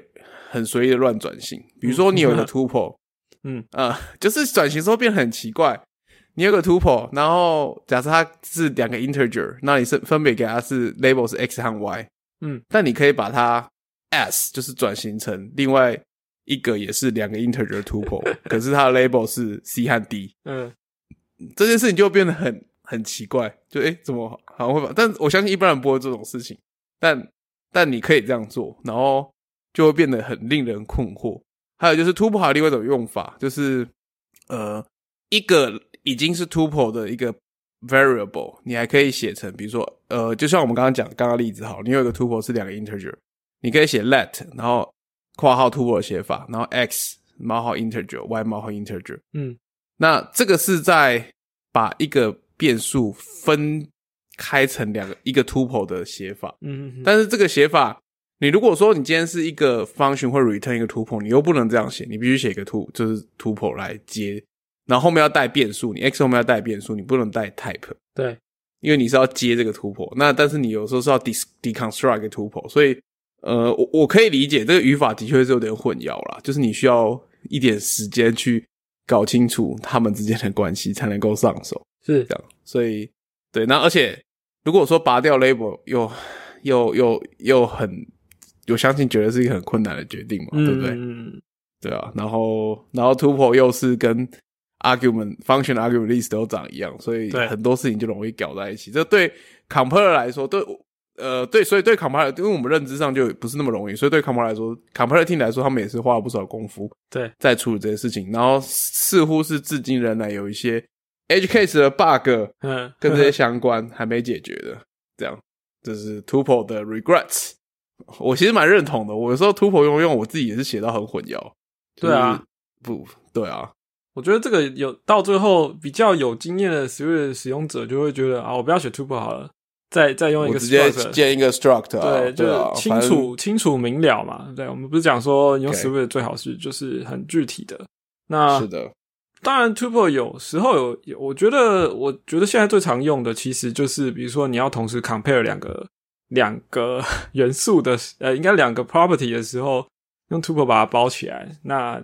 很随意的乱转型。比如说你有一个 tuple，嗯 啊，就是转型之后变得很奇怪。你有个 tuple，然后假设它是两个 integer，那你是分别给它是 label 是 x 和 y，嗯，但你可以把它 s 就是转型成另外。一个也是两个 integer tuple，可是它的 label 是 C 和 D，嗯，这件事情就变得很很奇怪，就诶怎么好像会把？但我相信一般人不会这种事情，但但你可以这样做，然后就会变得很令人困惑。还有就是 tuple 还有另外一种用法，就是呃一个已经是 tuple 的一个 variable，你还可以写成，比如说呃，就像我们刚刚讲刚刚例子，好，你有一个 tuple 是两个 integer，你可以写 let，然后。括号 tuple 的写法，然后 x 冒号 integer，y 冒号 integer，嗯，那这个是在把一个变数分开成两个一个 tuple 的写法，嗯，但是这个写法，你如果说你今天是一个 function 会 return 一个 tuple，你又不能这样写，你必须写一个 t 就是 tuple 来接，然后后面要带变数，你 x 后面要带变数，你不能带 type，对，因为你是要接这个 tuple，那但是你有时候是要 de deconstruct 一个 tuple，所以。呃，我我可以理解这个语法的确是有点混淆啦，就是你需要一点时间去搞清楚他们之间的关系，才能够上手，是这样。所以，对，那而且如果说拔掉 label 又又又又很，我相信觉得是一个很困难的决定嘛，对不对？嗯，对啊。然后，然后 tuple 又是跟 argument function argument list 都长一样，所以很多事情就容易搞在一起。这对 compiler 来说，对。呃，对，所以对 compiler，因为我们认知上就不是那么容易，所以对 compiler 来说，compiler team 来说，他们也是花了不少功夫，对，在处理这些事情。然后似乎是至今仍然有一些 edge case 的 bug，嗯，跟这些相关还没解决的，这样，这是 tuple 的 regrets。我其实蛮认同的，我有时候 tuple 用用，我自己也是写到很混淆。对啊，不对啊，我我觉得这个有到最后比较有经验的 Swift 使用者就会觉得啊，我不要写 tuple 好了，再再用一个直接建一个 struct，对，就是清楚清楚明了嘛。对，我们不是讲说用 Swift 最好是就是很具体的。那是的，当然 tuple 有时候有，我觉得我觉得现在最常用的其实就是比如说你要同时 compare 两个两个元素的呃，应该两个 property 的时候，用 tuple 把它包起来，那。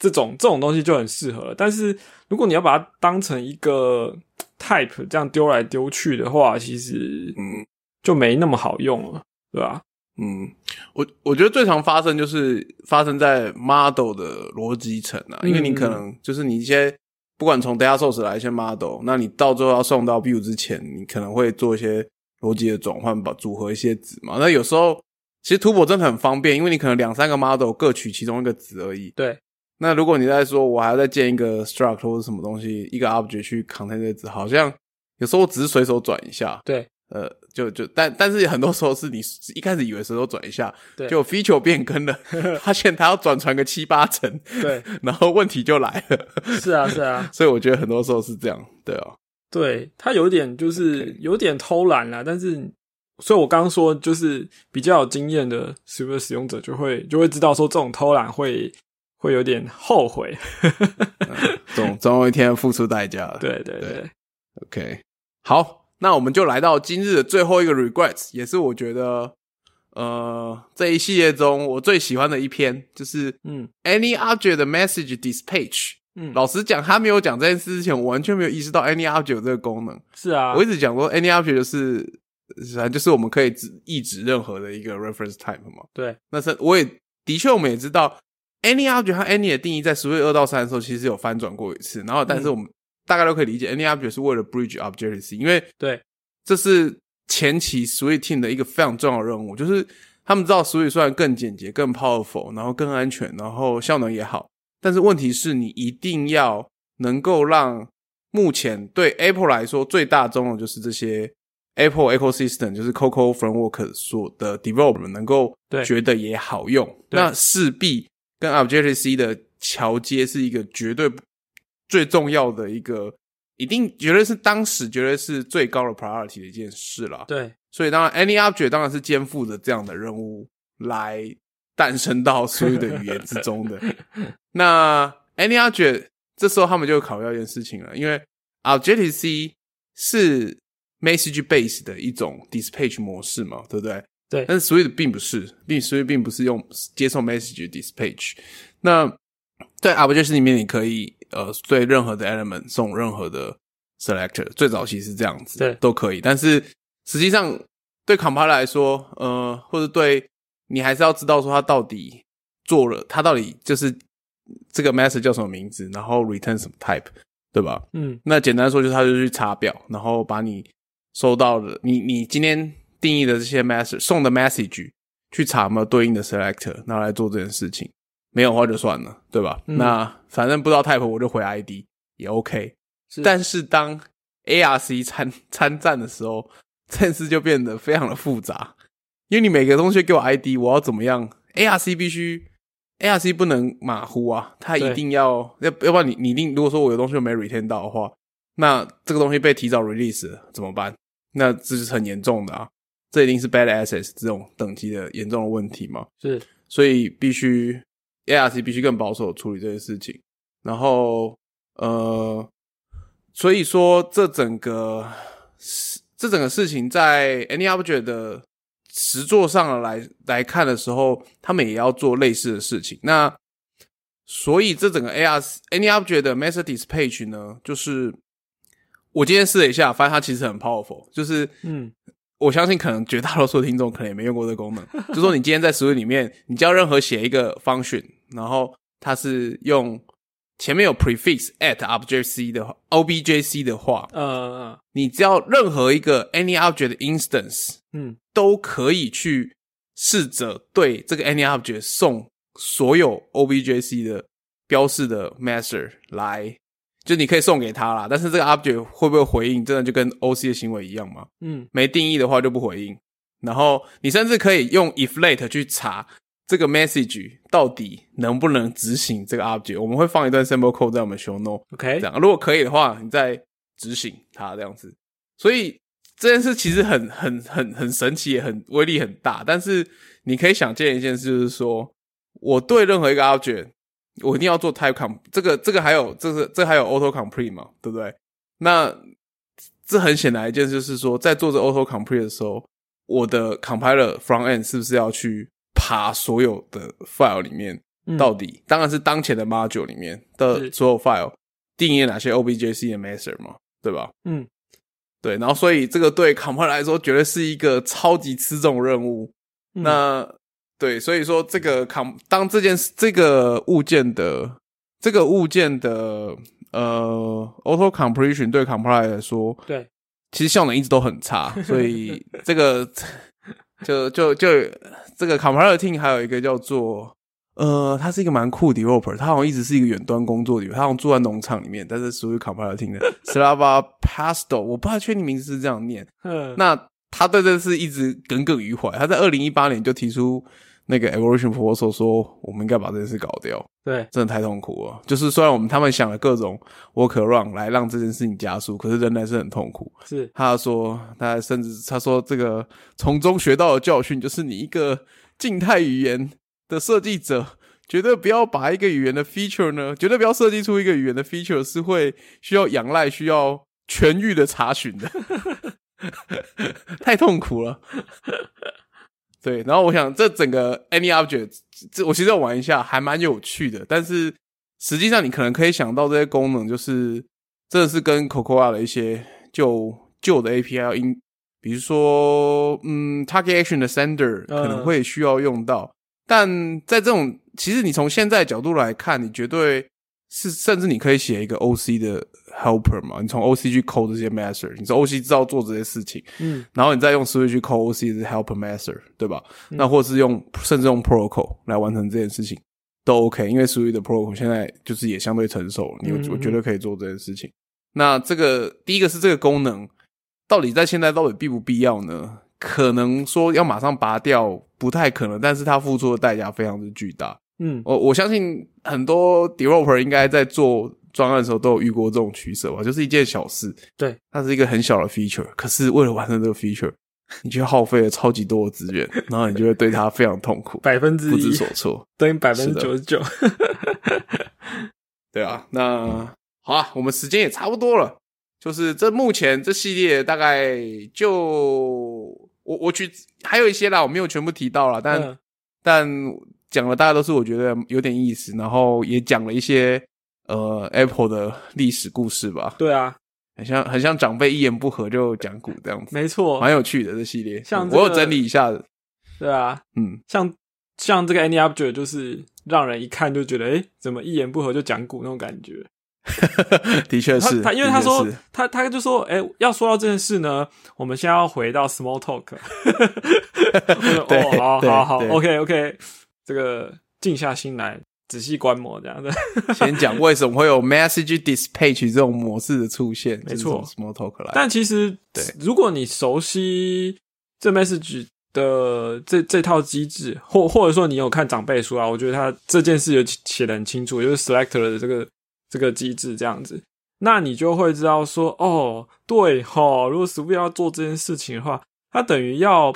这种这种东西就很适合，但是如果你要把它当成一个 type 这样丢来丢去的话，其实嗯就没那么好用了，对吧？嗯，我我觉得最常发生就是发生在 model 的逻辑层啊，因为你可能就是你一些不管从 data source 来一些 model，那你到最后要送到 view 之前，你可能会做一些逻辑的转换，把组合一些值嘛。那有时候其实图谱真的很方便，因为你可能两三个 model 各取其中一个值而已。对。那如果你在说，我还要再建一个 struct 或者什么东西，一个 object 去 contain 这字，好像有时候只是随手转一下，对，呃，就就但但是很多时候是你一开始以为随手转一下，对，就 feature 变更了，发现它要转传个七八层，对，然后问题就来了，是啊是啊，所以我觉得很多时候是这样，对啊，对，它有点就是有点偷懒啦，但是，所以我刚刚说就是比较有经验的使用者就会就会知道说这种偷懒会。会有点后悔，总总有一天付出代价的。对对对，OK，好，那我们就来到今日的最后一个 regrets，也是我觉得呃这一系列中我最喜欢的一篇，就是嗯，any object message dispatch。嗯，老实讲，他没有讲这件事之前，我完全没有意识到 any object 这个功能。是啊，我一直讲说 any object 就是反正就是我们可以指意指任何的一个 reference type 嘛。对，那是我也的确我们也知道。Any object 和 any 的定义在十月二到三的时候，其实有翻转过一次。然后，但是我们大概都可以理解，any object 是为了 bridge objectivity，因为对，这是前期 Swift team 的一个非常重要的任务，就是他们知道 Swift 虽然更简洁、更 powerful，然后更安全，然后效能也好，但是问题是你一定要能够让目前对 Apple 来说最大宗的就是这些 Apple ecosystem，就是 Coco framework 所的 developer 能够觉得也好用，那势必。跟 Objective C 的桥接是一个绝对最重要的一个，一定绝对是当时绝对是最高的 priority 的一件事了。对，所以当然 Any Object 当然是肩负着这样的任务来诞生到所有的语言之中的。那 Any Object 这时候他们就考虑到一件事情了，因为 Objective C 是 message base 的一种 dispatch 模式嘛，对不对？对，但是 Swift 并不是，并 Swift 并不是用接受 message dispatch。那在 Object 里面，你可以呃对任何的 element 送任何的 selector。最早期是这样子，对，都可以。但是实际上对 compiler 来说，呃，或者对你还是要知道说它到底做了，它到底就是这个 message 叫什么名字，然后 return 什么 type，对吧？嗯，那简单说就是它就去查表，然后把你收到的，你你今天。定义的这些 message 送的 message 去查有没有对应的 selector，拿来做这件事情，没有的话就算了，对吧？那反正不知道 type 我就回 ID 也 OK。但是当 ARC 参参战的时候，这件事就变得非常的复杂，因为你每个东西给我 ID，我要怎么样？ARC 必须 ARC 不能马虎啊，它一定要要要不然你你一定如果说我有东西没 retain 到的话，那这个东西被提早 release 怎么办？那这是很严重的啊。这一定是 bad assets 这种等级的严重的问题嘛？是，所以必须 ARC 必须更保守处理这件事情。然后，呃，所以说这整个这整个事情在 Any Object 的实作上来来看的时候，他们也要做类似的事情。那所以这整个 ARC Any Object 的 Method Dispatch 呢，就是我今天试了一下，发现它其实很 powerful，就是嗯。我相信可能绝大多数听众可能也没用过这个功能。就说你今天在 Swift 里面，你叫任何写一个 function，然后它是用前面有 prefix at object c 的 objc 的话，呃，你只要任何一个 any object instance，嗯，都可以去试着对这个 any object 送所有 objc 的标示的 method 来。就你可以送给他啦，但是这个 object 会不会回应，真的就跟 OC 的行为一样吗？嗯，没定义的话就不回应。然后你甚至可以用 if late 去查这个 message 到底能不能执行这个 object？我们会放一段 sample code 在我们 show note，OK，这样如果可以的话，你再执行它这样子。所以这件事其实很很很很神奇，也很威力很大。但是你可以想见一件事，就是说我对任何一个 object，我一定要做 type comp，这个这个还有这是这还有 auto complete 嘛，对不对？那这很显然一件就是说，在做这 auto complete 的时候，我的 compiler front end 是不是要去？爬所有的 file 里面，到底当然是当前的 module 里面的所有 file 定义哪些 objc 的 method 嘛，对吧？嗯，对。然后，所以这个对 compiler 来说，绝对是一个超级吃重任务。那对，所以说这个 com 当这件这个物件的这个物件的呃 auto compression 对 compiler 来说，对，其实效能一直都很差。所以 这个就就就。这个 compiler team 还有一个叫做呃，他是一个蛮酷 developer，他好像一直是一个远端工作的，他好像住在农场里面，但是属于 compiler team 的 Slava Pasto，我不太确定名字是这样念。嗯，那他对这事一直耿耿于怀，他在二零一八年就提出。那个 evolution proposal 说，我们应该把这件事搞掉。对，真的太痛苦了。就是虽然我们他们想了各种 workaround 来让这件事情加速，可是仍然是很痛苦。是，他说，他甚至他说，这个从中学到的教训就是，你一个静态语言的设计者，绝对不要把一个语言的 feature 呢，绝对不要设计出一个语言的 feature 是会需要仰赖、需要全域的查询的。太痛苦了。对，然后我想这整个 any object，这我其实要玩一下，还蛮有趣的。但是实际上，你可能可以想到这些功能，就是真的是跟 Cocoa 的一些旧旧的 API 要应，比如说，嗯，target action 的 sender 可能会需要用到。但在这种，其实你从现在角度来看，你绝对是，甚至你可以写一个 OC 的。Helper 嘛，你从 OC 去 call 这些 master，你从 OC 知道做这些事情，嗯，然后你再用 Switch 去 call OC 的 Helper master，对吧？那或者是用甚至用 Protocol 来完成这件事情都 OK，因为 Switch 的 Protocol 现在就是也相对成熟了，你我觉得可以做这件事情。那这个第一个是这个功能，到底在现在到底必不必要呢？可能说要马上拔掉不太可能，但是它付出的代价非常的巨大。嗯，我我相信很多 developer 应该在做。专案的时候都有遇过这种取舍吧，就是一件小事，对，它是一个很小的 feature，可是为了完成这个 feature，你却耗费了超级多的资源，然后你就会对它非常痛苦，百分之不知所措，等于百分之九十九。对啊，那好啊，我们时间也差不多了，就是这目前这系列大概就我我去还有一些啦，我没有全部提到了，但但讲了大家都是我觉得有点意思，然后也讲了一些。呃，Apple 的历史故事吧。对啊，很像很像长辈一言不合就讲股这样子。没错，蛮有趣的这系列。像我有整理一下。对啊，嗯，像像这个 Any Object 就是让人一看就觉得，哎，怎么一言不合就讲股那种感觉。的确是他，因为他说他他就说，哎，要说到这件事呢，我们先要回到 Small Talk。对，好好好，OK OK，这个静下心来。仔细观摩这样的，先讲为什么会有 message dispatch 这种模式的出现。没错，small talk 来。但其实，对，如果你熟悉这 message 的这这套机制，或或者说你有看长辈书啊，我觉得他这件事有写的很清楚，就是 selector 的这个这个机制这样子，那你就会知道说，哦，对哈，如果 s w i 要做这件事情的话，它等于要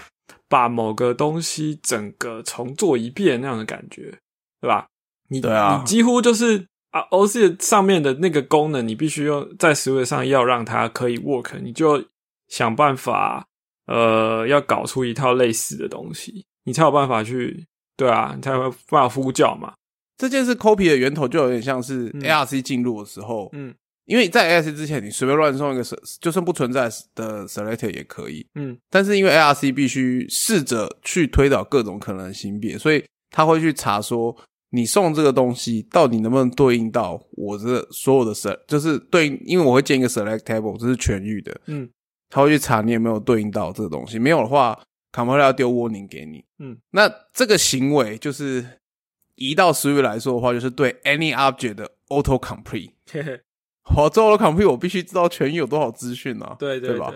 把某个东西整个重做一遍那样的感觉，对吧？你对啊，你几乎就是啊，OC 上面的那个功能，你必须用在实物上要让它可以 work，你就想办法，呃，要搞出一套类似的东西，你才有办法去，对啊，你才有办法呼叫嘛。这件事 copy 的源头就有点像是 ARC 进入的时候，嗯，因为在 ARC 之前，你随便乱送一个 s 就算不存在的 selector 也可以，嗯，但是因为 ARC 必须试着去推导各种可能性别，所以他会去查说。你送这个东西到底能不能对应到我这所有的 select，就是对应，因为我会建一个 select table，这是全域的，嗯，他会去查你有没有对应到这个东西，没有的话，compiler 要丢 warning 给你，嗯，那这个行为就是移到实域来说的话，就是对 any object 的 auto complete，好，做 auto complete 我必须知道全域有多少资讯啊，对对吧？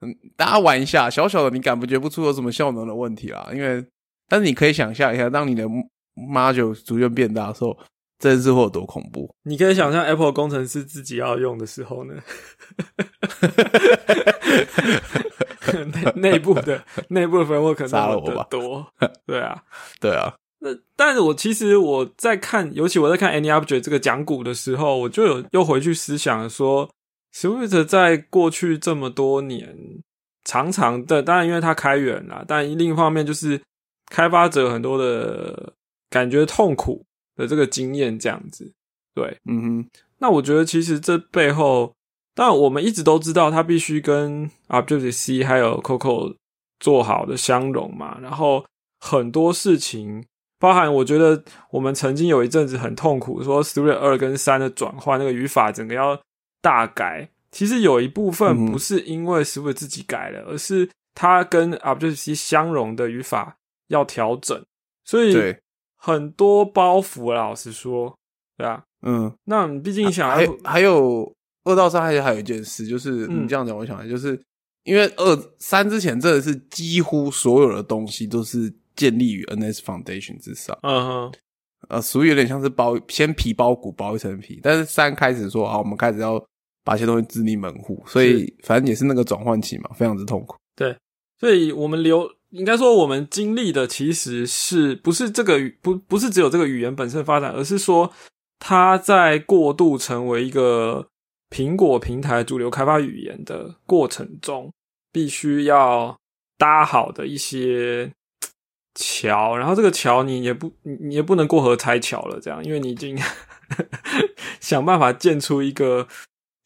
嗯，大家玩一下，小小的你感觉不出有什么效能的问题啦，因为。但是你可以想象一下，当你的 module 逐渐变大的时候，这件事会有多恐怖？你可以想象 Apple 工程师自己要用的时候呢？内内部的内部的 framework 杀了我吧？多对啊，对啊。那但是我其实我在看，尤其我在看 AnyObject 这个讲股的时候，我就有又回去思想说，Swift 在过去这么多年，常常的，当然因为它开源啦，但另一方面就是开发者很多的感觉痛苦的这个经验这样子。对，嗯哼。那我觉得其实这背后，当然我们一直都知道，它必须跟 Objective C 还有 Coco 做好的相容嘛，然后很多事情。包含我觉得我们曾经有一阵子很痛苦，说 Swift 二跟三的转换那个语法整个要大改。其实有一部分不是因为 Swift 自己改了，而是它跟 Objective C 相容的语法要调整。所以很多包袱，老实说，对啊，嗯，那毕竟想还还有二到三，还有还有一件事，就是你这样讲，我想就是因为二三之前真的是几乎所有的东西都是。建立于 NS Foundation 之上，嗯哼，呃，属于有点像是包先皮包骨包一层皮，但是三开始说啊，我们开始要把一些东西自立门户，所以反正也是那个转换期嘛，非常之痛苦。对，所以我们留应该说我们经历的其实是不是这个语不不是只有这个语言本身发展，而是说它在过渡成为一个苹果平台主流开发语言的过程中，必须要搭好的一些。桥，然后这个桥你也不，你也不能过河拆桥了，这样，因为你已经 想办法建出一个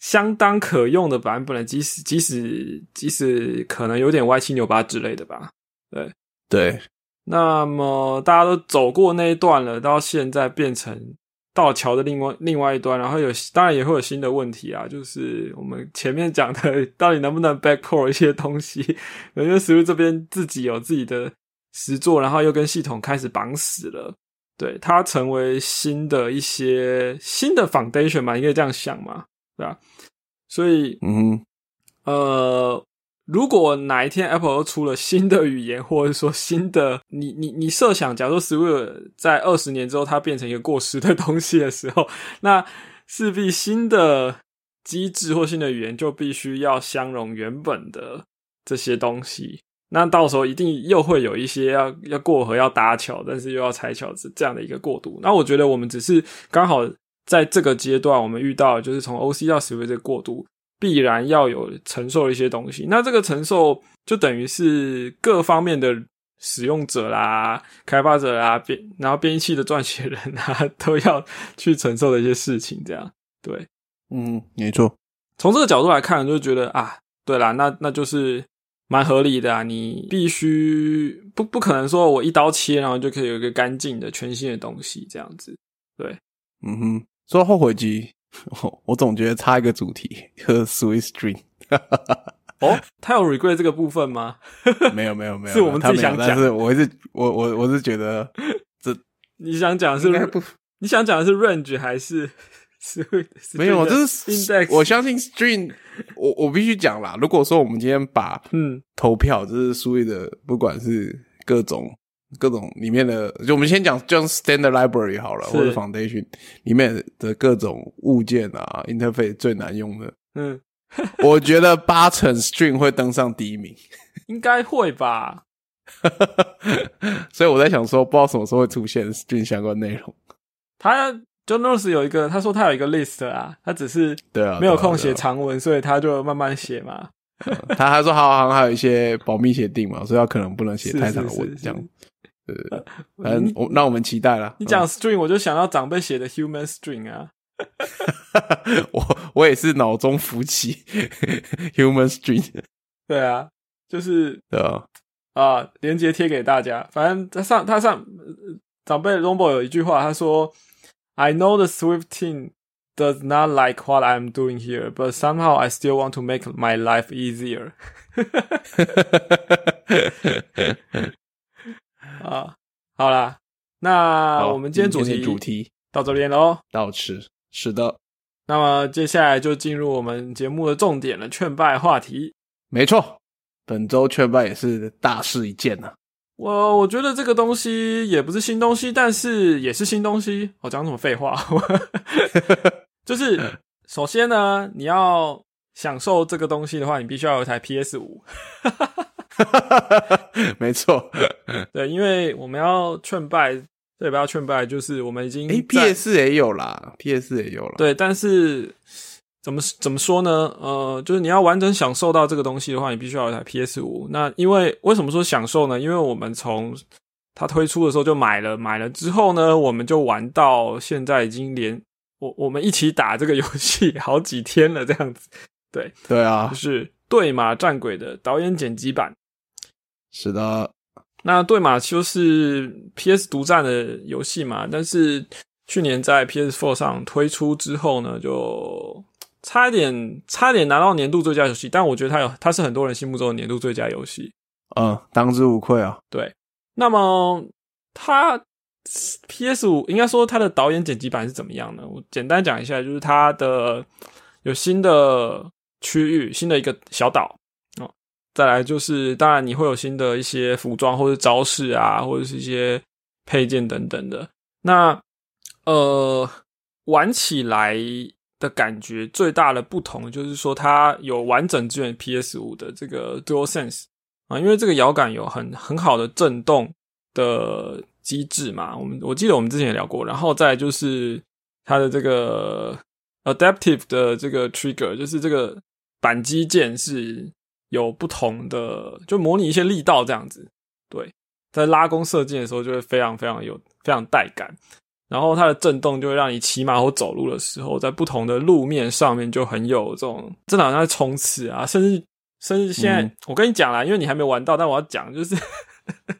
相当可用的版本了，即使即使即使可能有点歪七扭八之类的吧。对对，那么大家都走过那一段了，到现在变成到桥的另外另外一端，然后有当然也会有新的问题啊，就是我们前面讲的，到底能不能 backcore 一些东西？因为 s w 这边自己有自己的。实做，然后又跟系统开始绑死了，对它成为新的一些新的 foundation 嘛，你可以这样想嘛，对吧？所以，嗯，呃，如果哪一天 Apple 又出了新的语言，或者说新的，你你你设想，假如 Swift 在二十年之后它变成一个过时的 东西的时候，那势必新的机制或新的语言就必须要相容原本的这些东西。那到时候一定又会有一些要要过河要搭桥，但是又要拆桥这这样的一个过渡。那我觉得我们只是刚好在这个阶段，我们遇到就是从 OC 到 Swift 这个过渡，必然要有承受一些东西。那这个承受就等于是各方面的使用者啦、开发者啦、编然后编译器的撰写人啊，都要去承受的一些事情。这样对，嗯，没错。从这个角度来看，就觉得啊，对啦，那那就是。蛮合理的啊，你必须不不可能说我一刀切，然后就可以有一个干净的全新的东西这样子。对，嗯哼，说后悔机，我总觉得差一个主题和 Swiss Dream。哦，他有 regret 这个部分吗？没有，没有，没有，是我们自己想讲。但是我是我我我是觉得这你想讲是不？你想讲的是 range 还是？没有，这是。我相信 string，我我必须讲啦。如果说我们今天把嗯投票，就是所谓的不管是各种各种里面的，就我们先讲，就 standard library 好了，或者 foundation 里面的各种物件啊，interface 最难用的，嗯，我觉得八成 string 会登上第一名，应该会吧。所以我在想说，不知道什么时候会出现 string 相关内容。他。就 Nose 有一个，他说他有一个 list 啊，他只是对啊没有空写长文，所以他就慢慢写嘛。他还说好好还有一些保密协定嘛，所以他可能不能写太长的文这样。呃，反正我那我们期待了。你讲 string，我就想到长辈写的 human string 啊。我我也是脑中浮起 human string。对啊，就是对啊啊，连接贴给大家。反正他上他上长辈 Rombo 有一句话，他说。I know the Swift team does not like what I'm doing here, but somehow I still want to make my life easier. 啊，好啦，那我们今天主题主题到这边喽。到此是的。那么接下来就进入我们节目的重点了——劝败话题。没错，本周劝败也是大事一件呐。我我觉得这个东西也不是新东西，但是也是新东西。我讲什么废话？就是首先呢，你要享受这个东西的话，你必须要有一台 PS 五。没错，对，因为我们要劝败，对，不要劝败，就是我们已经哎，PS 也有啦，PS 也有了，对，但是怎么怎么说呢？呃，就是你要完整享受到这个东西的话，你必须要有台 PS 五。那因为为什么说享受呢？因为我们从它推出的时候就买了，买了之后呢，我们就玩到现在，已经连我我们一起打这个游戏好几天了，这样子。对对啊，就是《对马战鬼》的导演剪辑版。是的，那对马就是 PS 独占的游戏嘛，但是去年在 PS4 上推出之后呢，就差一点差一点拿到年度最佳游戏，但我觉得它有它是很多人心目中的年度最佳游戏，嗯，当之无愧啊。对，那么它 PS 五应该说它的导演剪辑版是怎么样呢？我简单讲一下，就是它的有新的区域，新的一个小岛。再来就是，当然你会有新的一些服装或者招式啊，或者是一些配件等等的。那呃，玩起来的感觉最大的不同就是说，它有完整支援 PS 五的这个 Dual Sense 啊，因为这个摇杆有很很好的震动的机制嘛。我们我记得我们之前也聊过。然后再就是它的这个 Adaptive 的这个 Trigger，就是这个扳机键是。有不同的，就模拟一些力道这样子，对，在拉弓射箭的时候就会非常非常有非常带感，然后它的震动就会让你骑马或走路的时候，在不同的路面上面就很有这种，真的好像在冲刺啊，甚至甚至现在我跟你讲啦，因为你还没玩到，但我要讲就是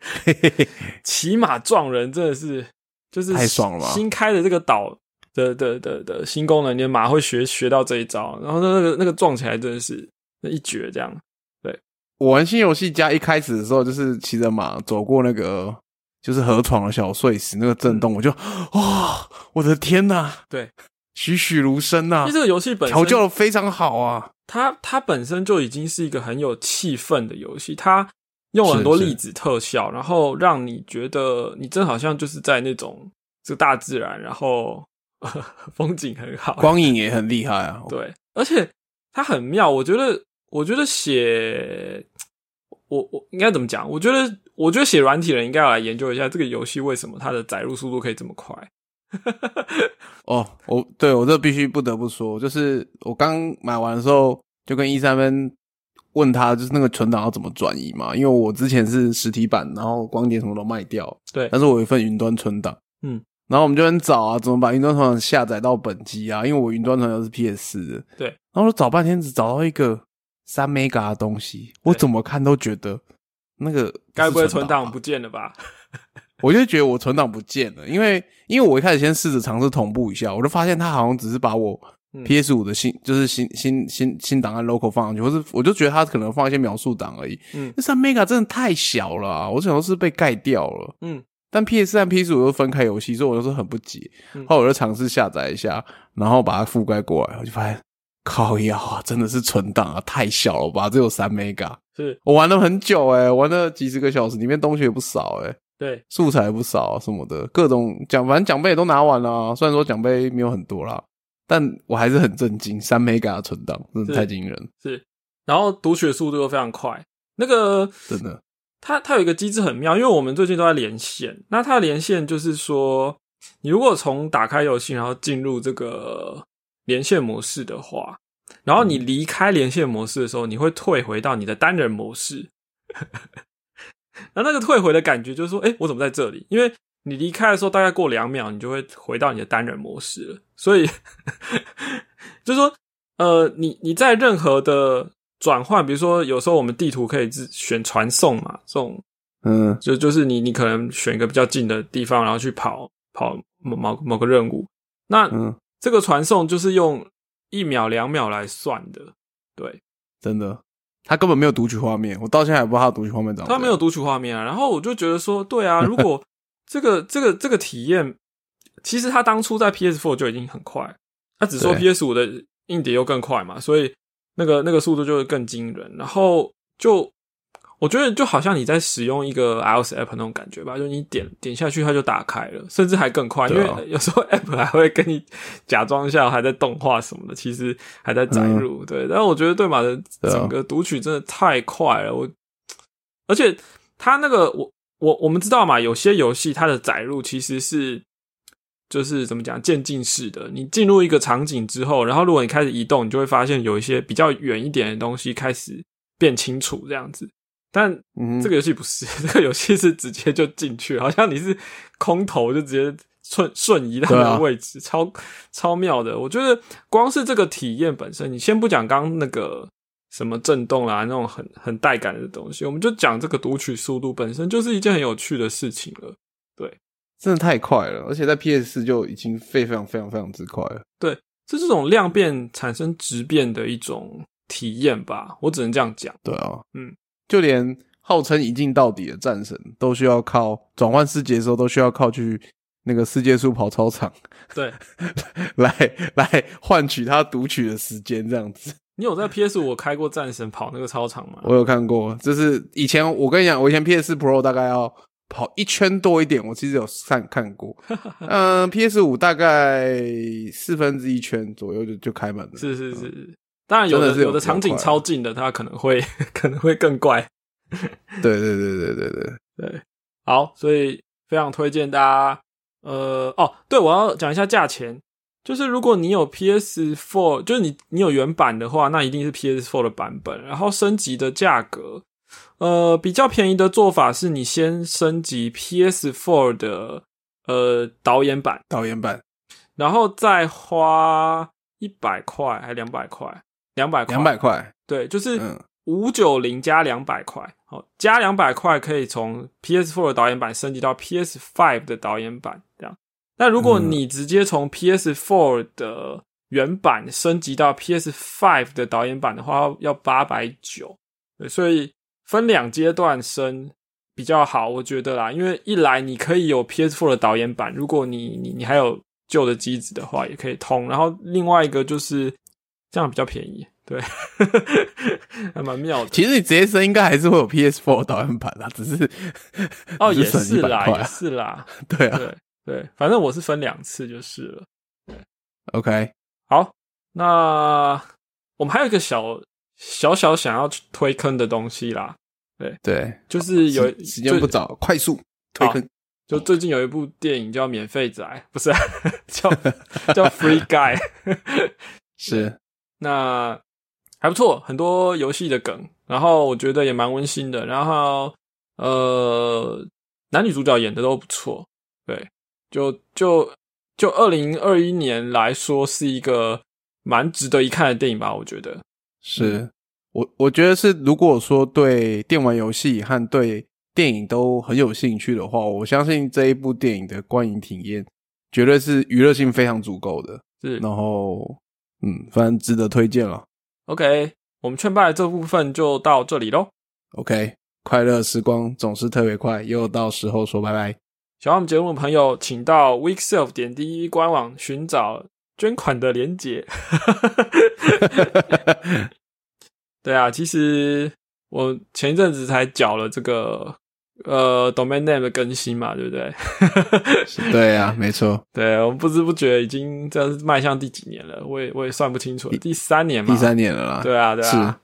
骑马撞人真的是就是太爽了，新开的这个岛的的的的新功能，你的马会学学到这一招，然后那个那个撞起来真的是那一绝这样。对我玩新游戏加一开始的时候，就是骑着马走过那个就是河床的小碎石，那个震动，我就哇，我的天呐，对，栩栩如生呐！这个游戏本调教的非常好啊，它它本身就已经是一个很有气氛的游戏，它用很多粒子特效，然后让你觉得你真好像就是在那种这个大自然，然后风景很好，光影也很厉害啊，对，而且它很妙，我觉得。我觉得写我我应该怎么讲？我觉得我觉得写软体人应该要来研究一下这个游戏为什么它的载入速度可以这么快。哦，我对我这必须不得不说，就是我刚买完的时候就跟一三分问他，就是那个存档要怎么转移嘛？因为我之前是实体版，然后光碟什么都卖掉，对，但是我有一份云端存档，嗯，然后我们就很找啊，怎么把云端存档下载到本机啊？因为我云端存档是 PS 的，对，然后找半天只找到一个。三 mega 的东西，我怎么看都觉得那个该不会存档不见了吧？我就觉得我存档不见了，因为因为我一开始先试着尝试同步一下，我就发现它好像只是把我 PS 五的新就是新新新新档案 local 放上去，或是我就觉得它可能放一些描述档而已。嗯，那三 mega 真的太小了，我想说是被盖掉了。嗯，但 PS 和 PS 五又分开游戏，所以我就是很不解。后来我就尝试下载一下，然后把它覆盖过来，我就发现。靠呀，真的是存档啊，太小了吧？只有三 mega，是我玩了很久哎，玩了几十个小时，里面东西也不少哎，对，素材不少什么的，各种奖，反正奖杯也都拿完了。虽然说奖杯没有很多啦，但我还是很震惊，三 mega 的存档真的太惊人。是，然后读取速度又非常快，那个真的，它它有一个机制很妙，因为我们最近都在连线，那它的连线就是说，你如果从打开游戏，然后进入这个。连线模式的话，然后你离开连线模式的时候，你会退回到你的单人模式。那那个退回的感觉就是说，哎，我怎么在这里？因为你离开的时候，大概过两秒，你就会回到你的单人模式了。所以 就是说，呃，你你在任何的转换，比如说有时候我们地图可以自选传送嘛，这种，嗯，就就是你你可能选一个比较近的地方，然后去跑跑某某某个任务，那嗯。这个传送就是用一秒两秒来算的，对，真的，他根本没有读取画面，我到现在还不知道他读取画面怎么。他没有读取画面啊，然后我就觉得说，对啊，如果 这个这个这个体验，其实他当初在 PS4 就已经很快，他只说 PS5 的硬碟又更快嘛，所以那个那个速度就会更惊人。然后就我觉得就好像你在使用一个 iOS app 那种感觉吧，就你点点下去它就打开了，甚至还更快，因为有时候 app 还会跟你假装一下还在动画什么的，其实还在载入。对，但我觉得对马的整个读取真的太快了，我而且它那个我我我们知道嘛，有些游戏它的载入其实是就是怎么讲渐进式的，你进入一个场景之后，然后如果你开始移动，你就会发现有一些比较远一点的东西开始变清楚，这样子。但这个游戏不是，这个游戏是直接就进去，好像你是空投就直接瞬瞬移到那个位置，超超妙的。我觉得光是这个体验本身，你先不讲刚那个什么震动啦，那种很很带感的东西，我们就讲这个读取速度本身就是一件很有趣的事情了。对，真的太快了，而且在 PS 四就已经非常非常非常之快了。对，是这种量变产生质变的一种体验吧，我只能这样讲。对啊，嗯。就连号称一镜到底的战神，都需要靠转换世界的时候，都需要靠去那个世界树跑操场，对，来来换取他读取的时间，这样子。你有在 PS 五开过战神跑那个操场吗？我有看过，就是以前我跟你讲，我以前 PS Pro 大概要跑一圈多一点，我其实有看看过。嗯，PS 五大概四分之一圈左右就就开门了。是是是。当然有的有的场景超近的，它可能会 可能会更怪。对对对对对对对，好，所以非常推荐大家。呃，哦，对，我要讲一下价钱，就是如果你有 PS Four，就是你你有原版的话，那一定是 PS Four 的版本。然后升级的价格，呃，比较便宜的做法是你先升级 PS Four 的呃导演版，导演版，然后再花一百块还两百块。两百块，两百块，对，就是五九零加两百块，好，加两百块可以从 PS4 的导演版升级到 PS5 的导演版，这样。那如果你直接从 PS4 的原版升级到 PS5 的导演版的话，要八百九，所以分两阶段升比较好，我觉得啦，因为一来你可以有 PS4 的导演版，如果你你你还有旧的机子的话，也可以通，然后另外一个就是。这样比较便宜，对，还蛮妙的。其实你直接升应该还是会有 PS4 导演版啦，只是哦，也是啦，也是啦，对啊，对对，反正我是分两次就是了。OK，好，那我们还有一个小小小想要推坑的东西啦，对对，就是有时间不早，快速推坑。就最近有一部电影叫《免费仔》，不 是叫叫 Free Guy，是。那还不错，很多游戏的梗，然后我觉得也蛮温馨的。然后呃，男女主角演的都不错，对，就就就二零二一年来说是一个蛮值得一看的电影吧。我觉得是我我觉得是，如果说对电玩游戏和对电影都很有兴趣的话，我相信这一部电影的观影体验绝对是娱乐性非常足够的。是，然后。嗯，反正值得推荐了。OK，我们劝败这部分就到这里喽。OK，快乐时光总是特别快，又到时候说拜拜。喜欢我们节目的朋友，请到 Weekself 点滴官网寻找捐款的连结。对啊，其实我前一阵子才缴了这个。呃，domain name 的更新嘛，对不对？对啊，没错。对我们不知不觉已经这是迈向第几年了，我也我也算不清楚，第三年嘛，第三年了啦。对啊，对啊，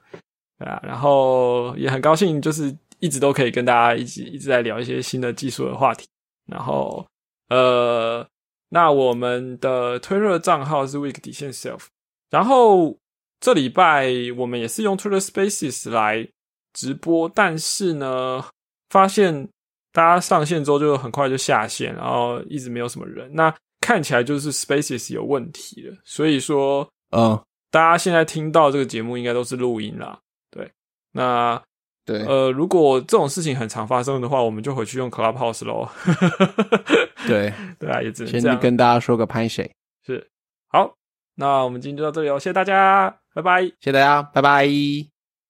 对啊。然后也很高兴，就是一直都可以跟大家一起一直在聊一些新的技术的话题。然后呃，那我们的推热账号是 week 底线 self。然后这礼拜我们也是用 Twitter Spaces 来直播，但是呢。发现大家上线之后就很快就下线，然后一直没有什么人。那看起来就是 Spaces 有问题了。所以说，嗯，大家现在听到这个节目应该都是录音啦。对，那对，呃，如果这种事情很常发生的话，我们就回去用 Clubhouse 喽。对，对啊，也只能这样跟大家说个拍谁是好。那我们今天就到这里哦，谢谢大家，拜拜，谢谢大家，拜拜。